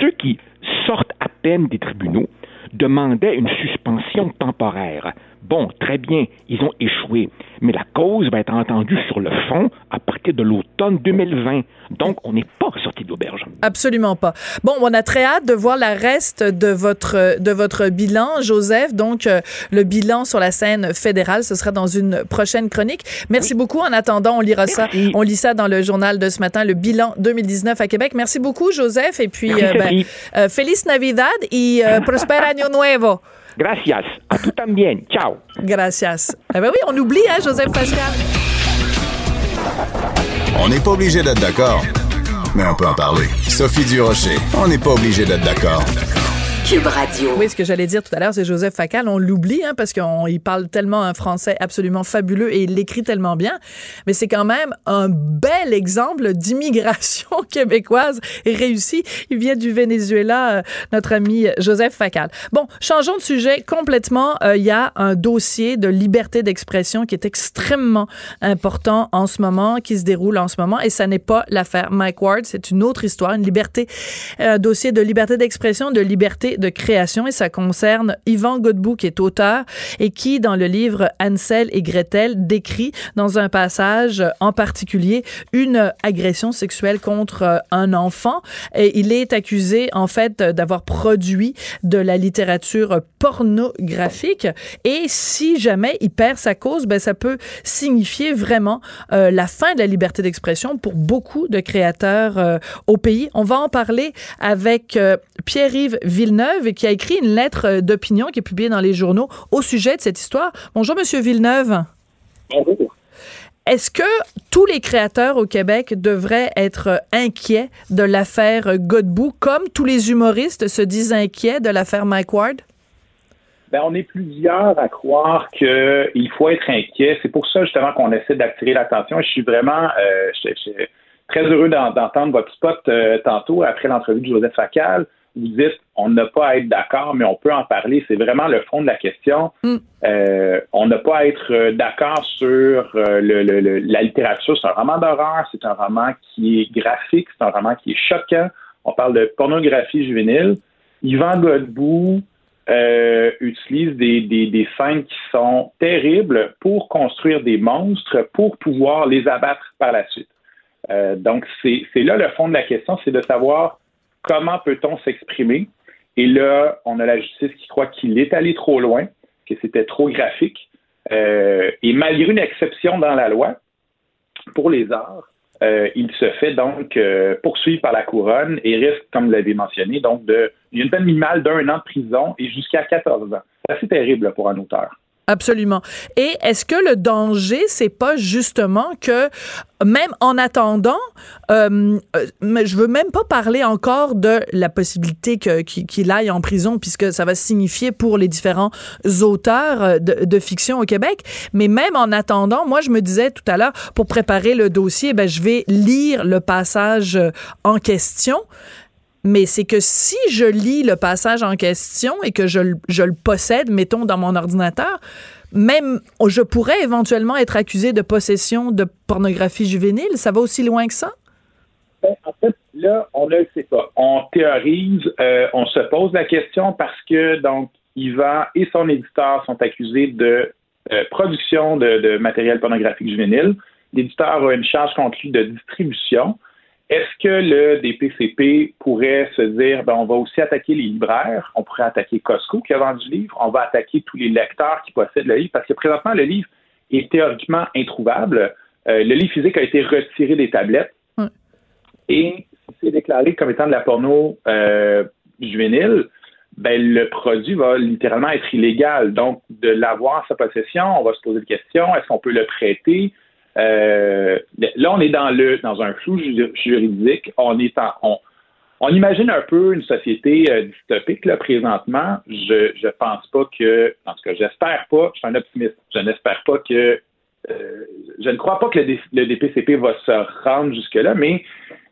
ceux qui sortent à peine des tribunaux demandaient une suspension temporaire. Bon, très bien, ils ont échoué, mais la cause va être entendue sur le fond à partir de l'automne 2020. Donc, on n'est pas sorti de l'auberge. Absolument pas. Bon, on a très hâte de voir la reste de votre de votre bilan, Joseph. Donc, euh, le bilan sur la scène fédérale, ce sera dans une prochaine chronique. Merci beaucoup. En attendant, on lira ça. On lit ça dans le journal de ce matin, le bilan 2019 à Québec. Merci beaucoup, Joseph. Et puis, euh, ben, euh, Feliz Navidad y euh, Prospera Año Nuevo. Gracias. A tout también. Ciao. Gracias. Eh ben oui, on oublie, hein, Joseph Pascal. On n'est pas obligé d'être d'accord, mais on peut en parler. Sophie Durocher, on n'est pas obligé d'être d'accord. Cube Radio. Oui, ce que j'allais dire tout à l'heure, c'est Joseph Facal. On l'oublie hein, parce qu'il parle tellement un français absolument fabuleux et il l'écrit tellement bien. Mais c'est quand même un bel exemple d'immigration québécoise réussie. Il vient du Venezuela, euh, notre ami Joseph Facal. Bon, changeons de sujet complètement. Euh, il y a un dossier de liberté d'expression qui est extrêmement important en ce moment, qui se déroule en ce moment. Et ça n'est pas l'affaire Mike Ward. C'est une autre histoire, une liberté, un dossier de liberté d'expression, de liberté de création et ça concerne Yvan Godbout qui est auteur et qui dans le livre Ansel et Gretel décrit dans un passage en particulier une agression sexuelle contre euh, un enfant et il est accusé en fait d'avoir produit de la littérature pornographique et si jamais il perd sa cause ben ça peut signifier vraiment euh, la fin de la liberté d'expression pour beaucoup de créateurs euh, au pays. On va en parler avec Pierre-Yves Villeneuve qui a écrit une lettre euh, d'opinion qui est publiée dans les journaux au sujet de cette histoire. Bonjour, Monsieur Villeneuve. Bonjour. Est-ce que tous les créateurs au Québec devraient être euh, inquiets de l'affaire Godbout, comme tous les humoristes se disent inquiets de l'affaire Mike Ward? Ben, on est plusieurs à croire qu'il faut être inquiet. C'est pour ça justement qu'on essaie d'attirer l'attention. Je suis vraiment euh, très heureux d'entendre votre spot tantôt après l'entrevue de Joseph Facal vous dites on n'a pas à être d'accord, mais on peut en parler. C'est vraiment le fond de la question. Mm. Euh, on n'a pas à être euh, d'accord sur euh, le, la littérature. C'est un roman d'horreur, c'est un roman qui est graphique, c'est un roman qui est choquant. On parle de pornographie juvénile. Yvan Godbout utilise des, des, des scènes qui sont terribles pour construire des monstres pour pouvoir les abattre par la suite. donc, c'est là le fond de la question, c'est de savoir comment peut-on s'exprimer? Et là, on a la justice qui croit qu'il est allé trop loin, que c'était trop graphique. Euh, et malgré une exception dans la loi pour les arts, euh, il se fait donc euh, poursuivre par la couronne et risque, comme vous l'avez mentionné, donc de une peine minimale d'un an de prison et jusqu'à 14 ans. C'est assez terrible pour un auteur. Absolument. Et est-ce que le danger, c'est pas justement que même en attendant, euh, euh je veux même pas parler encore de la possibilité qu'il aille en prison, puisque ça va signifier pour les différents auteurs euh, de, de, fiction au Québec. Mais même en attendant, moi, je me disais tout à l'heure, pour préparer le dossier, ben, je vais lire le passage euh, en question mais c'est que si je lis le passage en question et que je, je, le possède, mettons, dans mon ordinateur, même je pourrais éventuellement être accusé de possession de pornographie juvénile. Ça va aussi loin que ça? Ben, en fait, là, on ne le sait pas. On théorise, euh, on se pose la question parce que, donc, Yvan et son éditeur sont accusés de euh, production de, de, matériel pornographique juvénile. L'éditeur a une charge contre lui de distribution. Est-ce que le DPCP pourrait se dire, ben, on va aussi attaquer les libraires, on pourrait attaquer Costco qui a vendu le livre, on va attaquer tous les lecteurs qui possèdent le livre, parce que présentement, le livre est théoriquement introuvable. Euh, le livre physique a été retiré des tablettes et c'est déclaré comme étant de la porno euh, juvénile. Ben, le produit va littéralement être illégal. Donc, de l'avoir sa possession, on va se poser la question, est-ce qu'on peut le prêter? Euh, là, on est dans le dans un flou juridique. On est en, on, imagine un peu une société euh, dystopique là présentement. Je je pense pas que, en tout cas, j'espère pas. Je suis un optimiste. Je n'espère pas que euh, je ne crois pas que le, le, DPCP va se rendre jusque-là, mais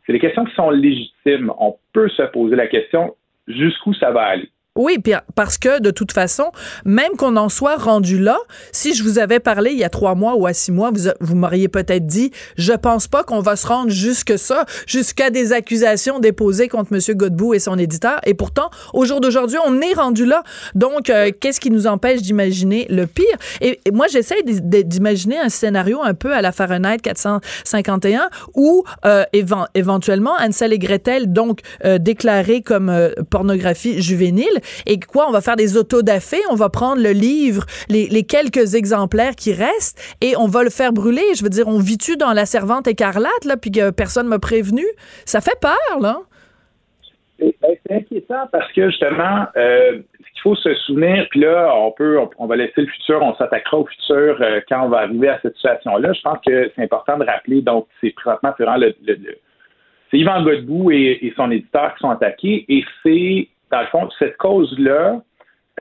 c'est des questions qui sont légitimes. On peut se poser la question jusqu'où ça va aller? Oui, parce que de toute façon, même qu'on en soit rendu là, si je vous avais parlé il y a trois mois ou à six mois, vous, vous m'auriez peut-être dit, je pense pas qu'on va se rendre jusque ça, jusqu'à des accusations déposées contre M. Godbout et son éditeur. Et pourtant, au jour d'aujourd'hui, on est rendu là. Donc, euh, qu'est-ce qui nous empêche d'imaginer le pire? Et, moi, j'essaie d'imaginer un scénario un peu à la Fahrenheit 451 où euh, éventuellement Ansel et Gretel, donc euh, déclarés comme pornographie juvénile, et quoi, on va faire des autodafés, on va prendre le livre, les, quelques exemplaires qui restent et on va le faire brûler. Je veux dire, on vit-tu dans la servante écarlate, là, puis que personne m'a prévenu? Ça fait peur, là. Ben, c'est inquiétant parce que justement, euh, ce qu'il faut se souvenir, puis là, on peut, on, va laisser le futur, on s'attaquera au futur euh, quand on va arriver à cette situation-là. Je pense que c'est important de rappeler, donc, c'est présentement, c'est vraiment le, c'est Yvan Godbout et, son éditeur qui sont attaqués, et c'est, dans le fond, cette cause-là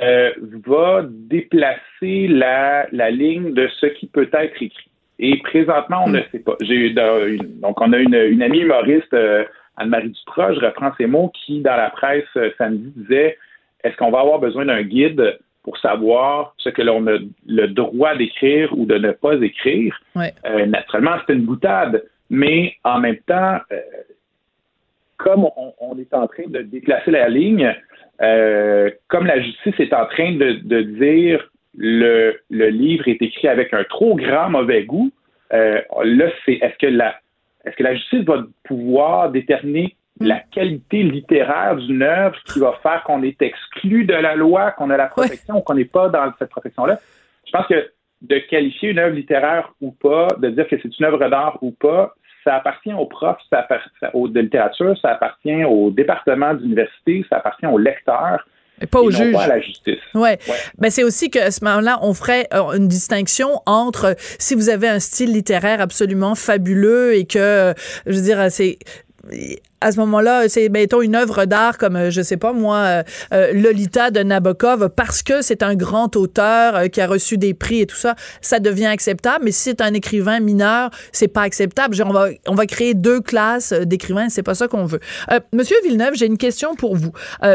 euh, va déplacer la, la ligne de ce qui peut être écrit. Et présentement, on ne sait pas. J'ai eu donc on a une, une amie humoriste, euh, Anne-Marie Duprat, je reprends ses mots, qui dans la presse euh, samedi disait est-ce qu'on va avoir besoin d'un guide pour savoir ce que l'on a le droit d'écrire ou de ne pas écrire? Euh, Naturellement, c'est une boutade, mais en même temps, comme on, est en train de déplacer la ligne, comme la justice est en train de, de dire le, le livre est écrit avec un trop grand mauvais goût, euh, là, c'est est-ce que la est-ce que la justice va pouvoir déterminer la qualité littéraire d'une œuvre qui va faire qu'on est exclu de la loi, qu'on a la protection ou qu'on n'est pas dans cette protection-là? Je pense que de qualifier une œuvre littéraire ou pas, de dire que c'est une œuvre d'art ou pas, ça appartient aux profs ça appartient aux, de littérature, ça appartient au département d'université, ça appartient aux lecteurs. Et pas au juge. Pas à la justice. Ouais. Mais c'est aussi qu'à ce moment-là, on ferait euh, une distinction entre si vous avez un style littéraire absolument fabuleux et que, je veux dire, c'est à ce moment-là, c'est mettons une œuvre d'art comme euh, je sais pas moi euh, euh, Lolita de Nabokov parce que c'est un grand auteur qui a reçu des prix et tout ça, ça devient acceptable. Mais si c'est un écrivain mineur, c'est pas acceptable. Genre, on va on va créer deux classes d'écrivains, c'est pas ça qu'on veut. Monsieur Villeneuve, j'ai une question pour vous.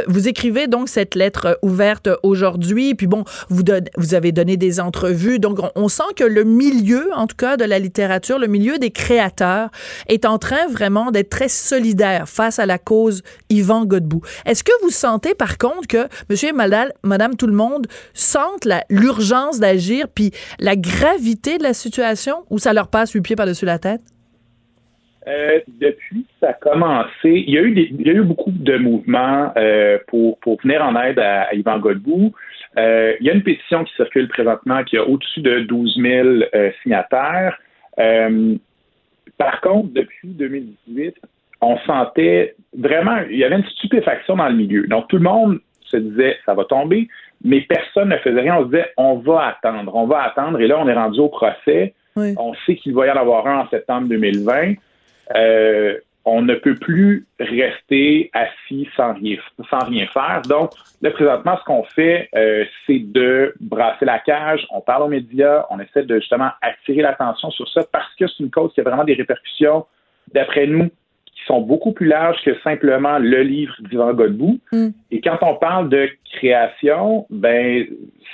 vous écrivez donc cette lettre ouverte aujourd'hui, puis bon, vous vous avez donné des entrevues, donc on, on sent que le milieu, en tout cas de la littérature, le milieu des créateurs, est en train vraiment d'être très solidaire face à la cause Yvan Godbout. Est-ce que vous sentez par contre que monsieur et madame, madame tout le monde sentent l'urgence d'agir puis la gravité de la situation ou ça leur passe huit pieds par-dessus la tête? Euh, depuis que ça a commencé, il y a eu, beaucoup de mouvements euh, pour, pour venir en aide à, Yvan Godbout. Euh, il y a une pétition qui circule présentement qui a au-dessus de 12 000 signataires. par contre, depuis 2018, on sentait vraiment, il y avait une stupéfaction dans le milieu. Donc, tout le monde se disait, ça va tomber, mais personne ne faisait rien. On se disait, on va attendre, on va attendre. Et là, on est rendu au procès. On sait qu'il va y en avoir un en septembre 2020. Euh, on ne peut plus rester assis sans rien, sans rien faire. Donc, là, présentement, ce qu'on fait, euh, c'est de brasser la cage. On parle aux médias. On essaie de justement attirer l'attention sur ça parce que c'est une cause qui a vraiment des répercussions, d'après nous, sont beaucoup plus larges que simplement le livre d'Yvan Godbout. Mm. Et quand on parle de création, ben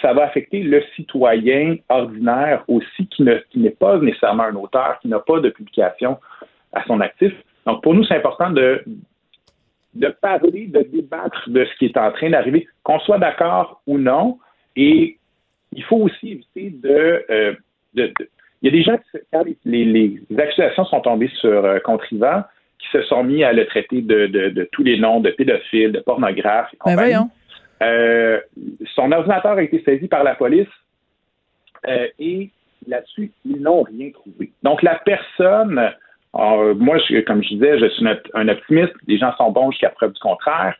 ça va affecter le citoyen ordinaire aussi qui ne qui n'est pas nécessairement un auteur, qui n'a pas de publication à son actif. Donc pour nous, c'est important de de parler, de débattre de ce qui est en train d'arriver, qu'on soit d'accord ou non. Et il faut aussi éviter de, euh, de, il y a des gens qui, quand les, les, accusations sont tombées sur euh, contre Yvan, qui se sont mis à le traiter de, de, tous les noms de pédophiles, de pornographes et ben euh, son ordinateur a été saisi par la police euh, et là-dessus, ils n'ont rien trouvé. Donc, la personne, euh, moi, comme je disais, je suis un optimiste. Les gens sont bons jusqu'à preuve du contraire.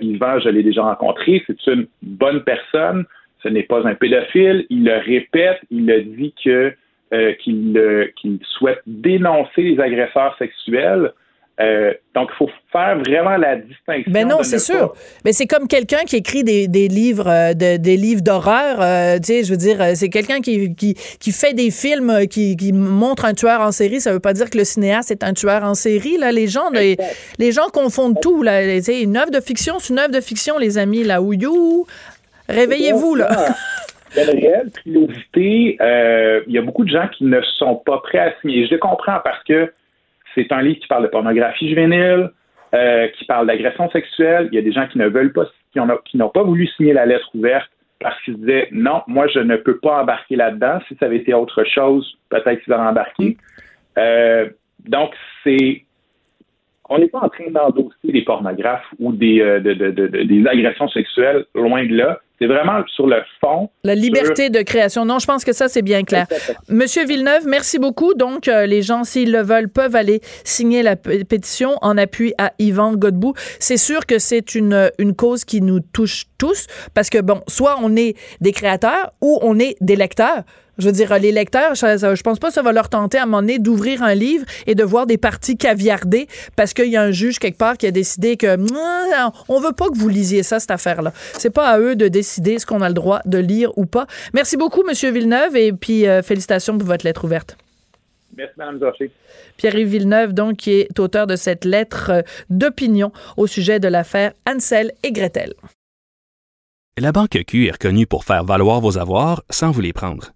Yvan, je l'ai déjà rencontré. C'est une bonne personne. Ce n'est pas un pédophile. Il le répète. Il le dit que qu'il souhaite dénoncer les agresseurs sexuels. Euh, donc, il faut faire vraiment la distinction. Mais ben non, c'est sûr. Mais c'est comme quelqu'un qui écrit des, des livres euh, de, des livres d'horreur. Euh, tu sais, je veux dire, c'est quelqu'un qui, qui, qui, fait des films qui, qui montre un tueur en série. Ça veut pas dire que le cinéaste est un tueur en série. Là, les gens, les, les gens confondent tout. Là, une œuvre de fiction, c'est une œuvre de fiction, les amis. Là, you, réveillez-vous là. Il y a une réelle pilosité. Il y a beaucoup de gens qui ne sont pas prêts à signer. Je comprends parce que c'est un livre qui parle de pornographie juvénile, euh, qui parle d'agression sexuelle. Il y a des gens qui ne veulent pas, qui n'ont pas voulu signer la lettre ouverte parce qu'ils disaient non, moi je ne peux pas embarquer là-dedans. Si ça avait été autre chose, peut-être qu'ils auraient embarqué. Euh, donc c'est on n'est pas en train d'endosser des pornographes ou des, euh, de- de- de- de- des agressions sexuelles, loin de là. C'est vraiment sur le fond. La liberté de création. Non, je pense que ça, c'est bien clair. Monsieur Villeneuve, merci beaucoup. Donc, euh, les gens, s'ils le veulent, peuvent aller signer la pétition en appui à Yvan Godbout. C'est sûr que c'est une, une cause qui nous touche tous parce que, bon, soit on est des créateurs ou on est des lecteurs. Je veux dire, les lecteurs, je, je pense pas que ça va leur tenter à un moment donné d'ouvrir un livre et de voir des parties caviardées parce qu'il y a un juge quelque part qui a décidé que Mouah, on veut pas que vous lisiez ça, cette affaire-là. C'est pas à eux de décider ce qu'on a le droit de lire ou pas. Merci beaucoup, Monsieur Villeneuve, et puis euh, félicitations pour votre lettre ouverte. Merci, Mme. Pierre-Yves Villeneuve, donc, qui est auteur de cette lettre euh, d'opinion au sujet de l'affaire Ansel et Gretel. La Banque Q est reconnue pour faire valoir vos avoirs sans vous les prendre.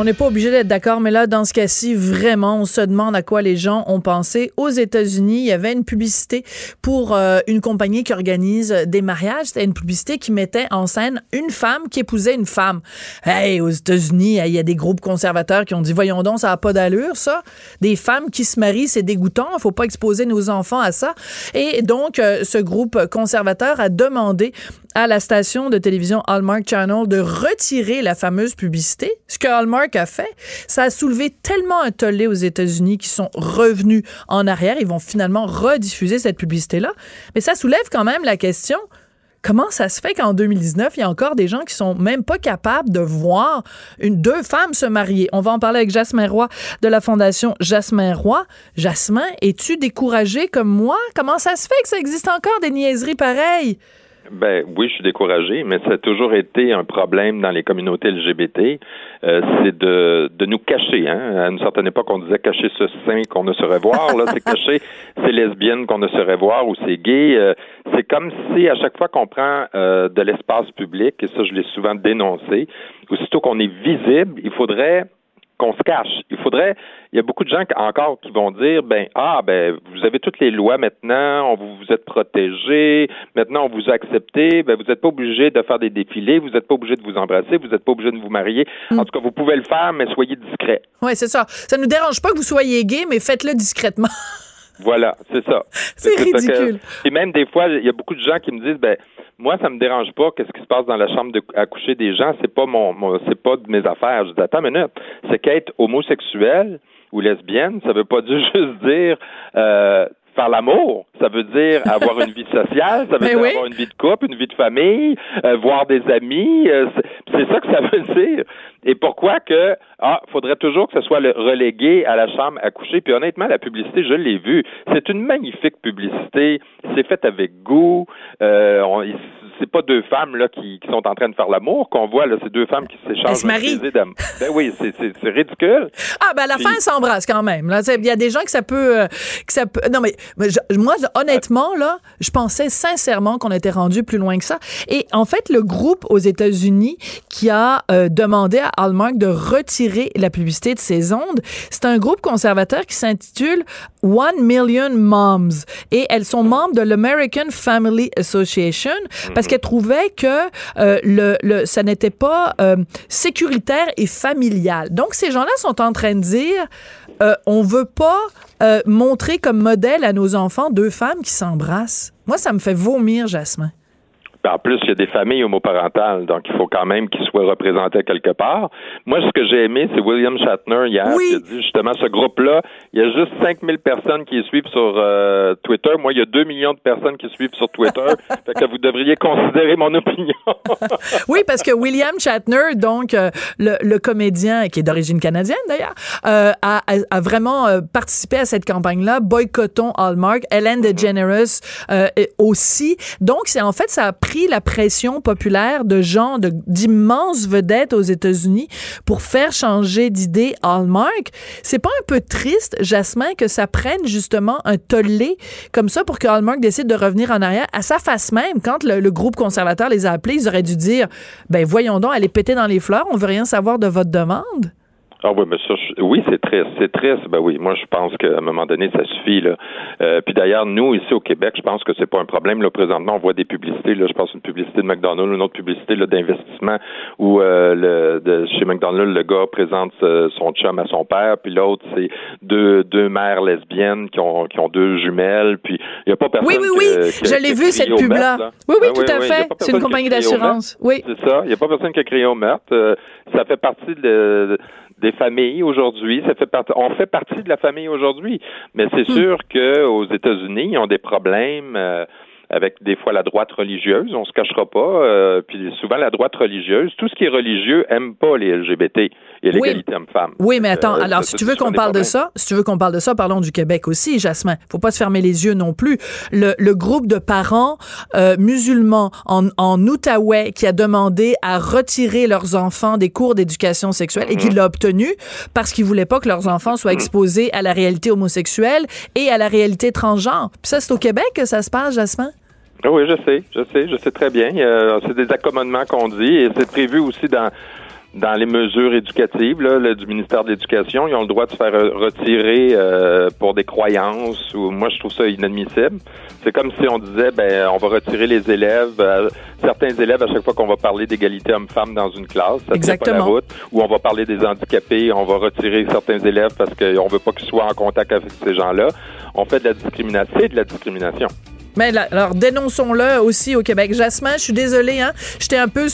On n'est pas obligé d'être d'accord, mais là, dans ce cas-ci, vraiment, on se demande à quoi les gens ont pensé. Aux États-Unis, il y avait une publicité pour euh, une compagnie qui organise des mariages. C'était une publicité qui mettait en scène une femme qui épousait une femme. Hey, aux États-Unis, il y a des groupes conservateurs qui ont dit, voyons donc, ça n'a pas d'allure, ça. Des femmes qui se marient, c'est dégoûtant. Il faut pas exposer nos enfants à ça. Et donc, euh, ce groupe conservateur a demandé à la station de télévision Hallmark Channel de retirer la fameuse publicité. Ce que Hallmark a fait, ça a soulevé tellement un tollé aux États-Unis qui sont revenus en arrière. Ils vont finalement rediffuser cette publicité-là. Mais ça soulève quand même la question. Comment ça se fait qu'en 2019, il y a encore des gens qui sont même pas capables de voir une, deux femmes se marier? On va en parler avec Jasmin Roy de la Fondation Jasmin Roy. Jasmin, es-tu découragé comme moi? Comment ça se fait que ça existe encore des niaiseries pareilles? Ben oui, je suis découragé, mais ça a toujours été un problème dans les communautés LGBT. Euh, c'est de, de nous cacher. Hein? À une certaine époque, on disait cacher ce sein qu'on ne saurait voir. Là, c'est cacher ces lesbiennes qu'on ne saurait voir ou c'est gay. Euh, c'est comme si à chaque fois qu'on prend euh, de l'espace public, et ça je l'ai souvent dénoncé, aussitôt qu'on est visible, il faudrait qu'on se cache. Il faudrait, il y a beaucoup de gens encore qui vont dire, ben ah ben vous avez toutes les lois maintenant, on vous, vous êtes protégés, maintenant on vous a accepté, ben vous n'êtes pas obligé de faire des défilés, vous n'êtes pas obligé de vous embrasser, vous n'êtes pas obligé de vous marier. En tout cas, vous pouvez le faire, mais soyez discret. Oui, c'est ça. Ça nous dérange pas que vous soyez gay, mais faites-le discrètement. Voilà, c'est ça. C'est que- ridicule. Et même des fois, il y a beaucoup de gens qui me disent, ben moi, ça me dérange pas. Qu'est-ce qui se passe dans la chambre de, à coucher des gens C'est pas mon, mon- c'est pas de mes affaires. Je dis attends une minute. C'est qu'être homosexuel ou lesbienne, ça veut pas dire juste dire euh, faire l'amour. Ça veut dire avoir une vie sociale. Ça veut Ben dire oui. avoir une vie de couple, une vie de famille, euh, voir des amis. euh, c'est ça que ça veut dire. Et pourquoi que ah, faudrait toujours que ce soit le relégué à la chambre à coucher? Puis honnêtement, la publicité, je l'ai vue. C'est une magnifique publicité. C'est fait avec goût. Euh, on- c'est pas deux femmes là qui, qui sont en train de faire l'amour qu'on voit là. C'est deux femmes qui s'échangent. Elles. Ben oui, c'est, c'est, c'est ridicule. Ah, ben à la Puis- fin, ils s'embrassent quand même. Là, il y a des gens que ça peut, euh, que ça peut. Non, mais, mais je- moi, honnêtement, là, je pensais sincèrement qu'on était rendu plus loin que ça. Et en fait, le groupe aux États-Unis qui a euh, demandé à Hallmark de retirer la publicité de ses ondes, c'est un groupe conservateur qui s'intitule One Million Moms. Et elles sont membres de l'American Family Association parce qu'elles trouvaient que euh, le, le, ça n'était pas euh, sécuritaire et familial. Donc, ces gens-là sont en train de dire, euh, on veut pas euh, montrer comme modèle à nos enfants deux femmes qui s'embrassent. Moi, ça me fait vomir, Jasmin. En plus, il y a des familles homoparentales, donc il faut quand même qu'ils soient représentés quelque part. Moi, ce que j'ai aimé, c'est William Shatner hier Oui. qui a dit justement ce groupe-là, il y a juste 5000 personnes qui suivent sur euh, Twitter. Moi, il y a 2 millions de personnes qui suivent sur Twitter. fait que vous devriez considérer mon opinion. Oui, parce que William Shatner, donc euh, le, le comédien qui est d'origine canadienne d'ailleurs, euh, a, vraiment participé à cette campagne-là. Boycottons Hallmark, Ellen DeGeneres euh, et aussi. Donc, c'est en fait ça a pris la pression populaire de gens, d'immenses vedettes aux États-Unis pour faire changer d'idée Hallmark. C'est pas un peu triste, Jasmin, que ça prenne justement un tollé comme ça pour que Hallmark décide de revenir en arrière à sa face même? Quand le, le groupe conservateur les a appelés, ils auraient dû dire, ben voyons donc, allez péter dans les fleurs, on veut rien savoir de votre demande? Ah oui, mais ça, je- oui, c'est triste, c'est triste. Ben oui, moi je pense qu'à un moment donné, ça suffit là. Euh, puis d'ailleurs, nous ici au Québec, je pense que c'est pas un problème. Là, présentement, on voit des publicités. Là, je pense une publicité de McDonald's, une autre publicité là d'investissement où euh, le, de, chez McDonald's, le gars présente euh, son chum à son père, puis l'autre c'est deux deux mères lesbiennes qui ont qui ont deux jumelles. Puis il y a pas personne. Oui, oui, oui, qui- qui- je l'ai vu cette meurtre, là. Oui, oui, Ben tout à y fait. C'est une compagnie d'assurance. Oui. C'est ça. Il n'y a pas personne qui a crié au meurtre. Euh, ça fait partie de, des familles aujourd'hui. Ça fait partie. On fait partie de la famille aujourd'hui. Mais c'est Hmm. sûr que aux États-Unis, ils ont des problèmes. euh, avec des fois la droite religieuse, on se cachera pas. euh, puis souvent la droite religieuse, tout ce qui est religieux aime pas les LGBT et l'égalité homme-femme. Oui, mais attends, Euh, alors si tu veux qu'on parle de ça, si tu veux qu'on parle de ça, parlons du Québec aussi, Jasmin. Faut pas se fermer les yeux non plus. Le, le groupe de parents euh, musulmans en, en Outaouais qui a demandé à retirer leurs enfants des cours d'éducation sexuelle et Mhm. qui l'a obtenu parce qu'ils voulaient pas que leurs enfants soient exposés à la réalité homosexuelle et à la réalité transgenre. Puis ça, c'est au Québec que ça se passe, Jasmin? Ah Oui, je sais, je sais, je sais très bien. Euh, c'est des accommodements qu'on dit et c'est prévu aussi dans dans les mesures éducatives là, le- du ministère de l'Éducation. Ils ont le droit de se faire euh, retirer euh, pour des croyances ou moi je trouve ça inadmissible. C'est comme si on disait ben on va retirer les élèves, euh, certains élèves à chaque fois qu'on va parler d'égalité homme-femme dans une classe, ça tient pas la Exactement. route. Ou on va parler des handicapés, on va retirer certains élèves parce qu'on veut pas qu'ils soient en contact avec ces gens-là. On fait de la discrimination, c'est de la discrimination. Mais là, alors dénonçons-le aussi au Québec. Jasmin, je suis désolée, hein, j'étais un peu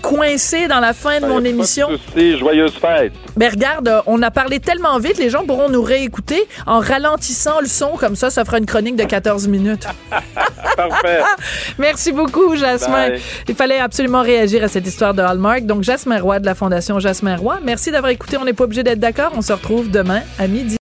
coincée dans la fin de mon émission. souci. Joyeuse fête. Mais regarde, on a parlé tellement vite, les gens pourront nous réécouter en ralentissant le son, comme ça, ça fera une chronique de 14 minutes. Parfait. Merci beaucoup, Jasmin. Bye. Il fallait absolument réagir à cette histoire de Hallmark. Donc, Jasmin Roy de la Fondation Jasmin Roy, merci d'avoir écouté. On n'est pas obligé d'être d'accord. On se retrouve demain à midi.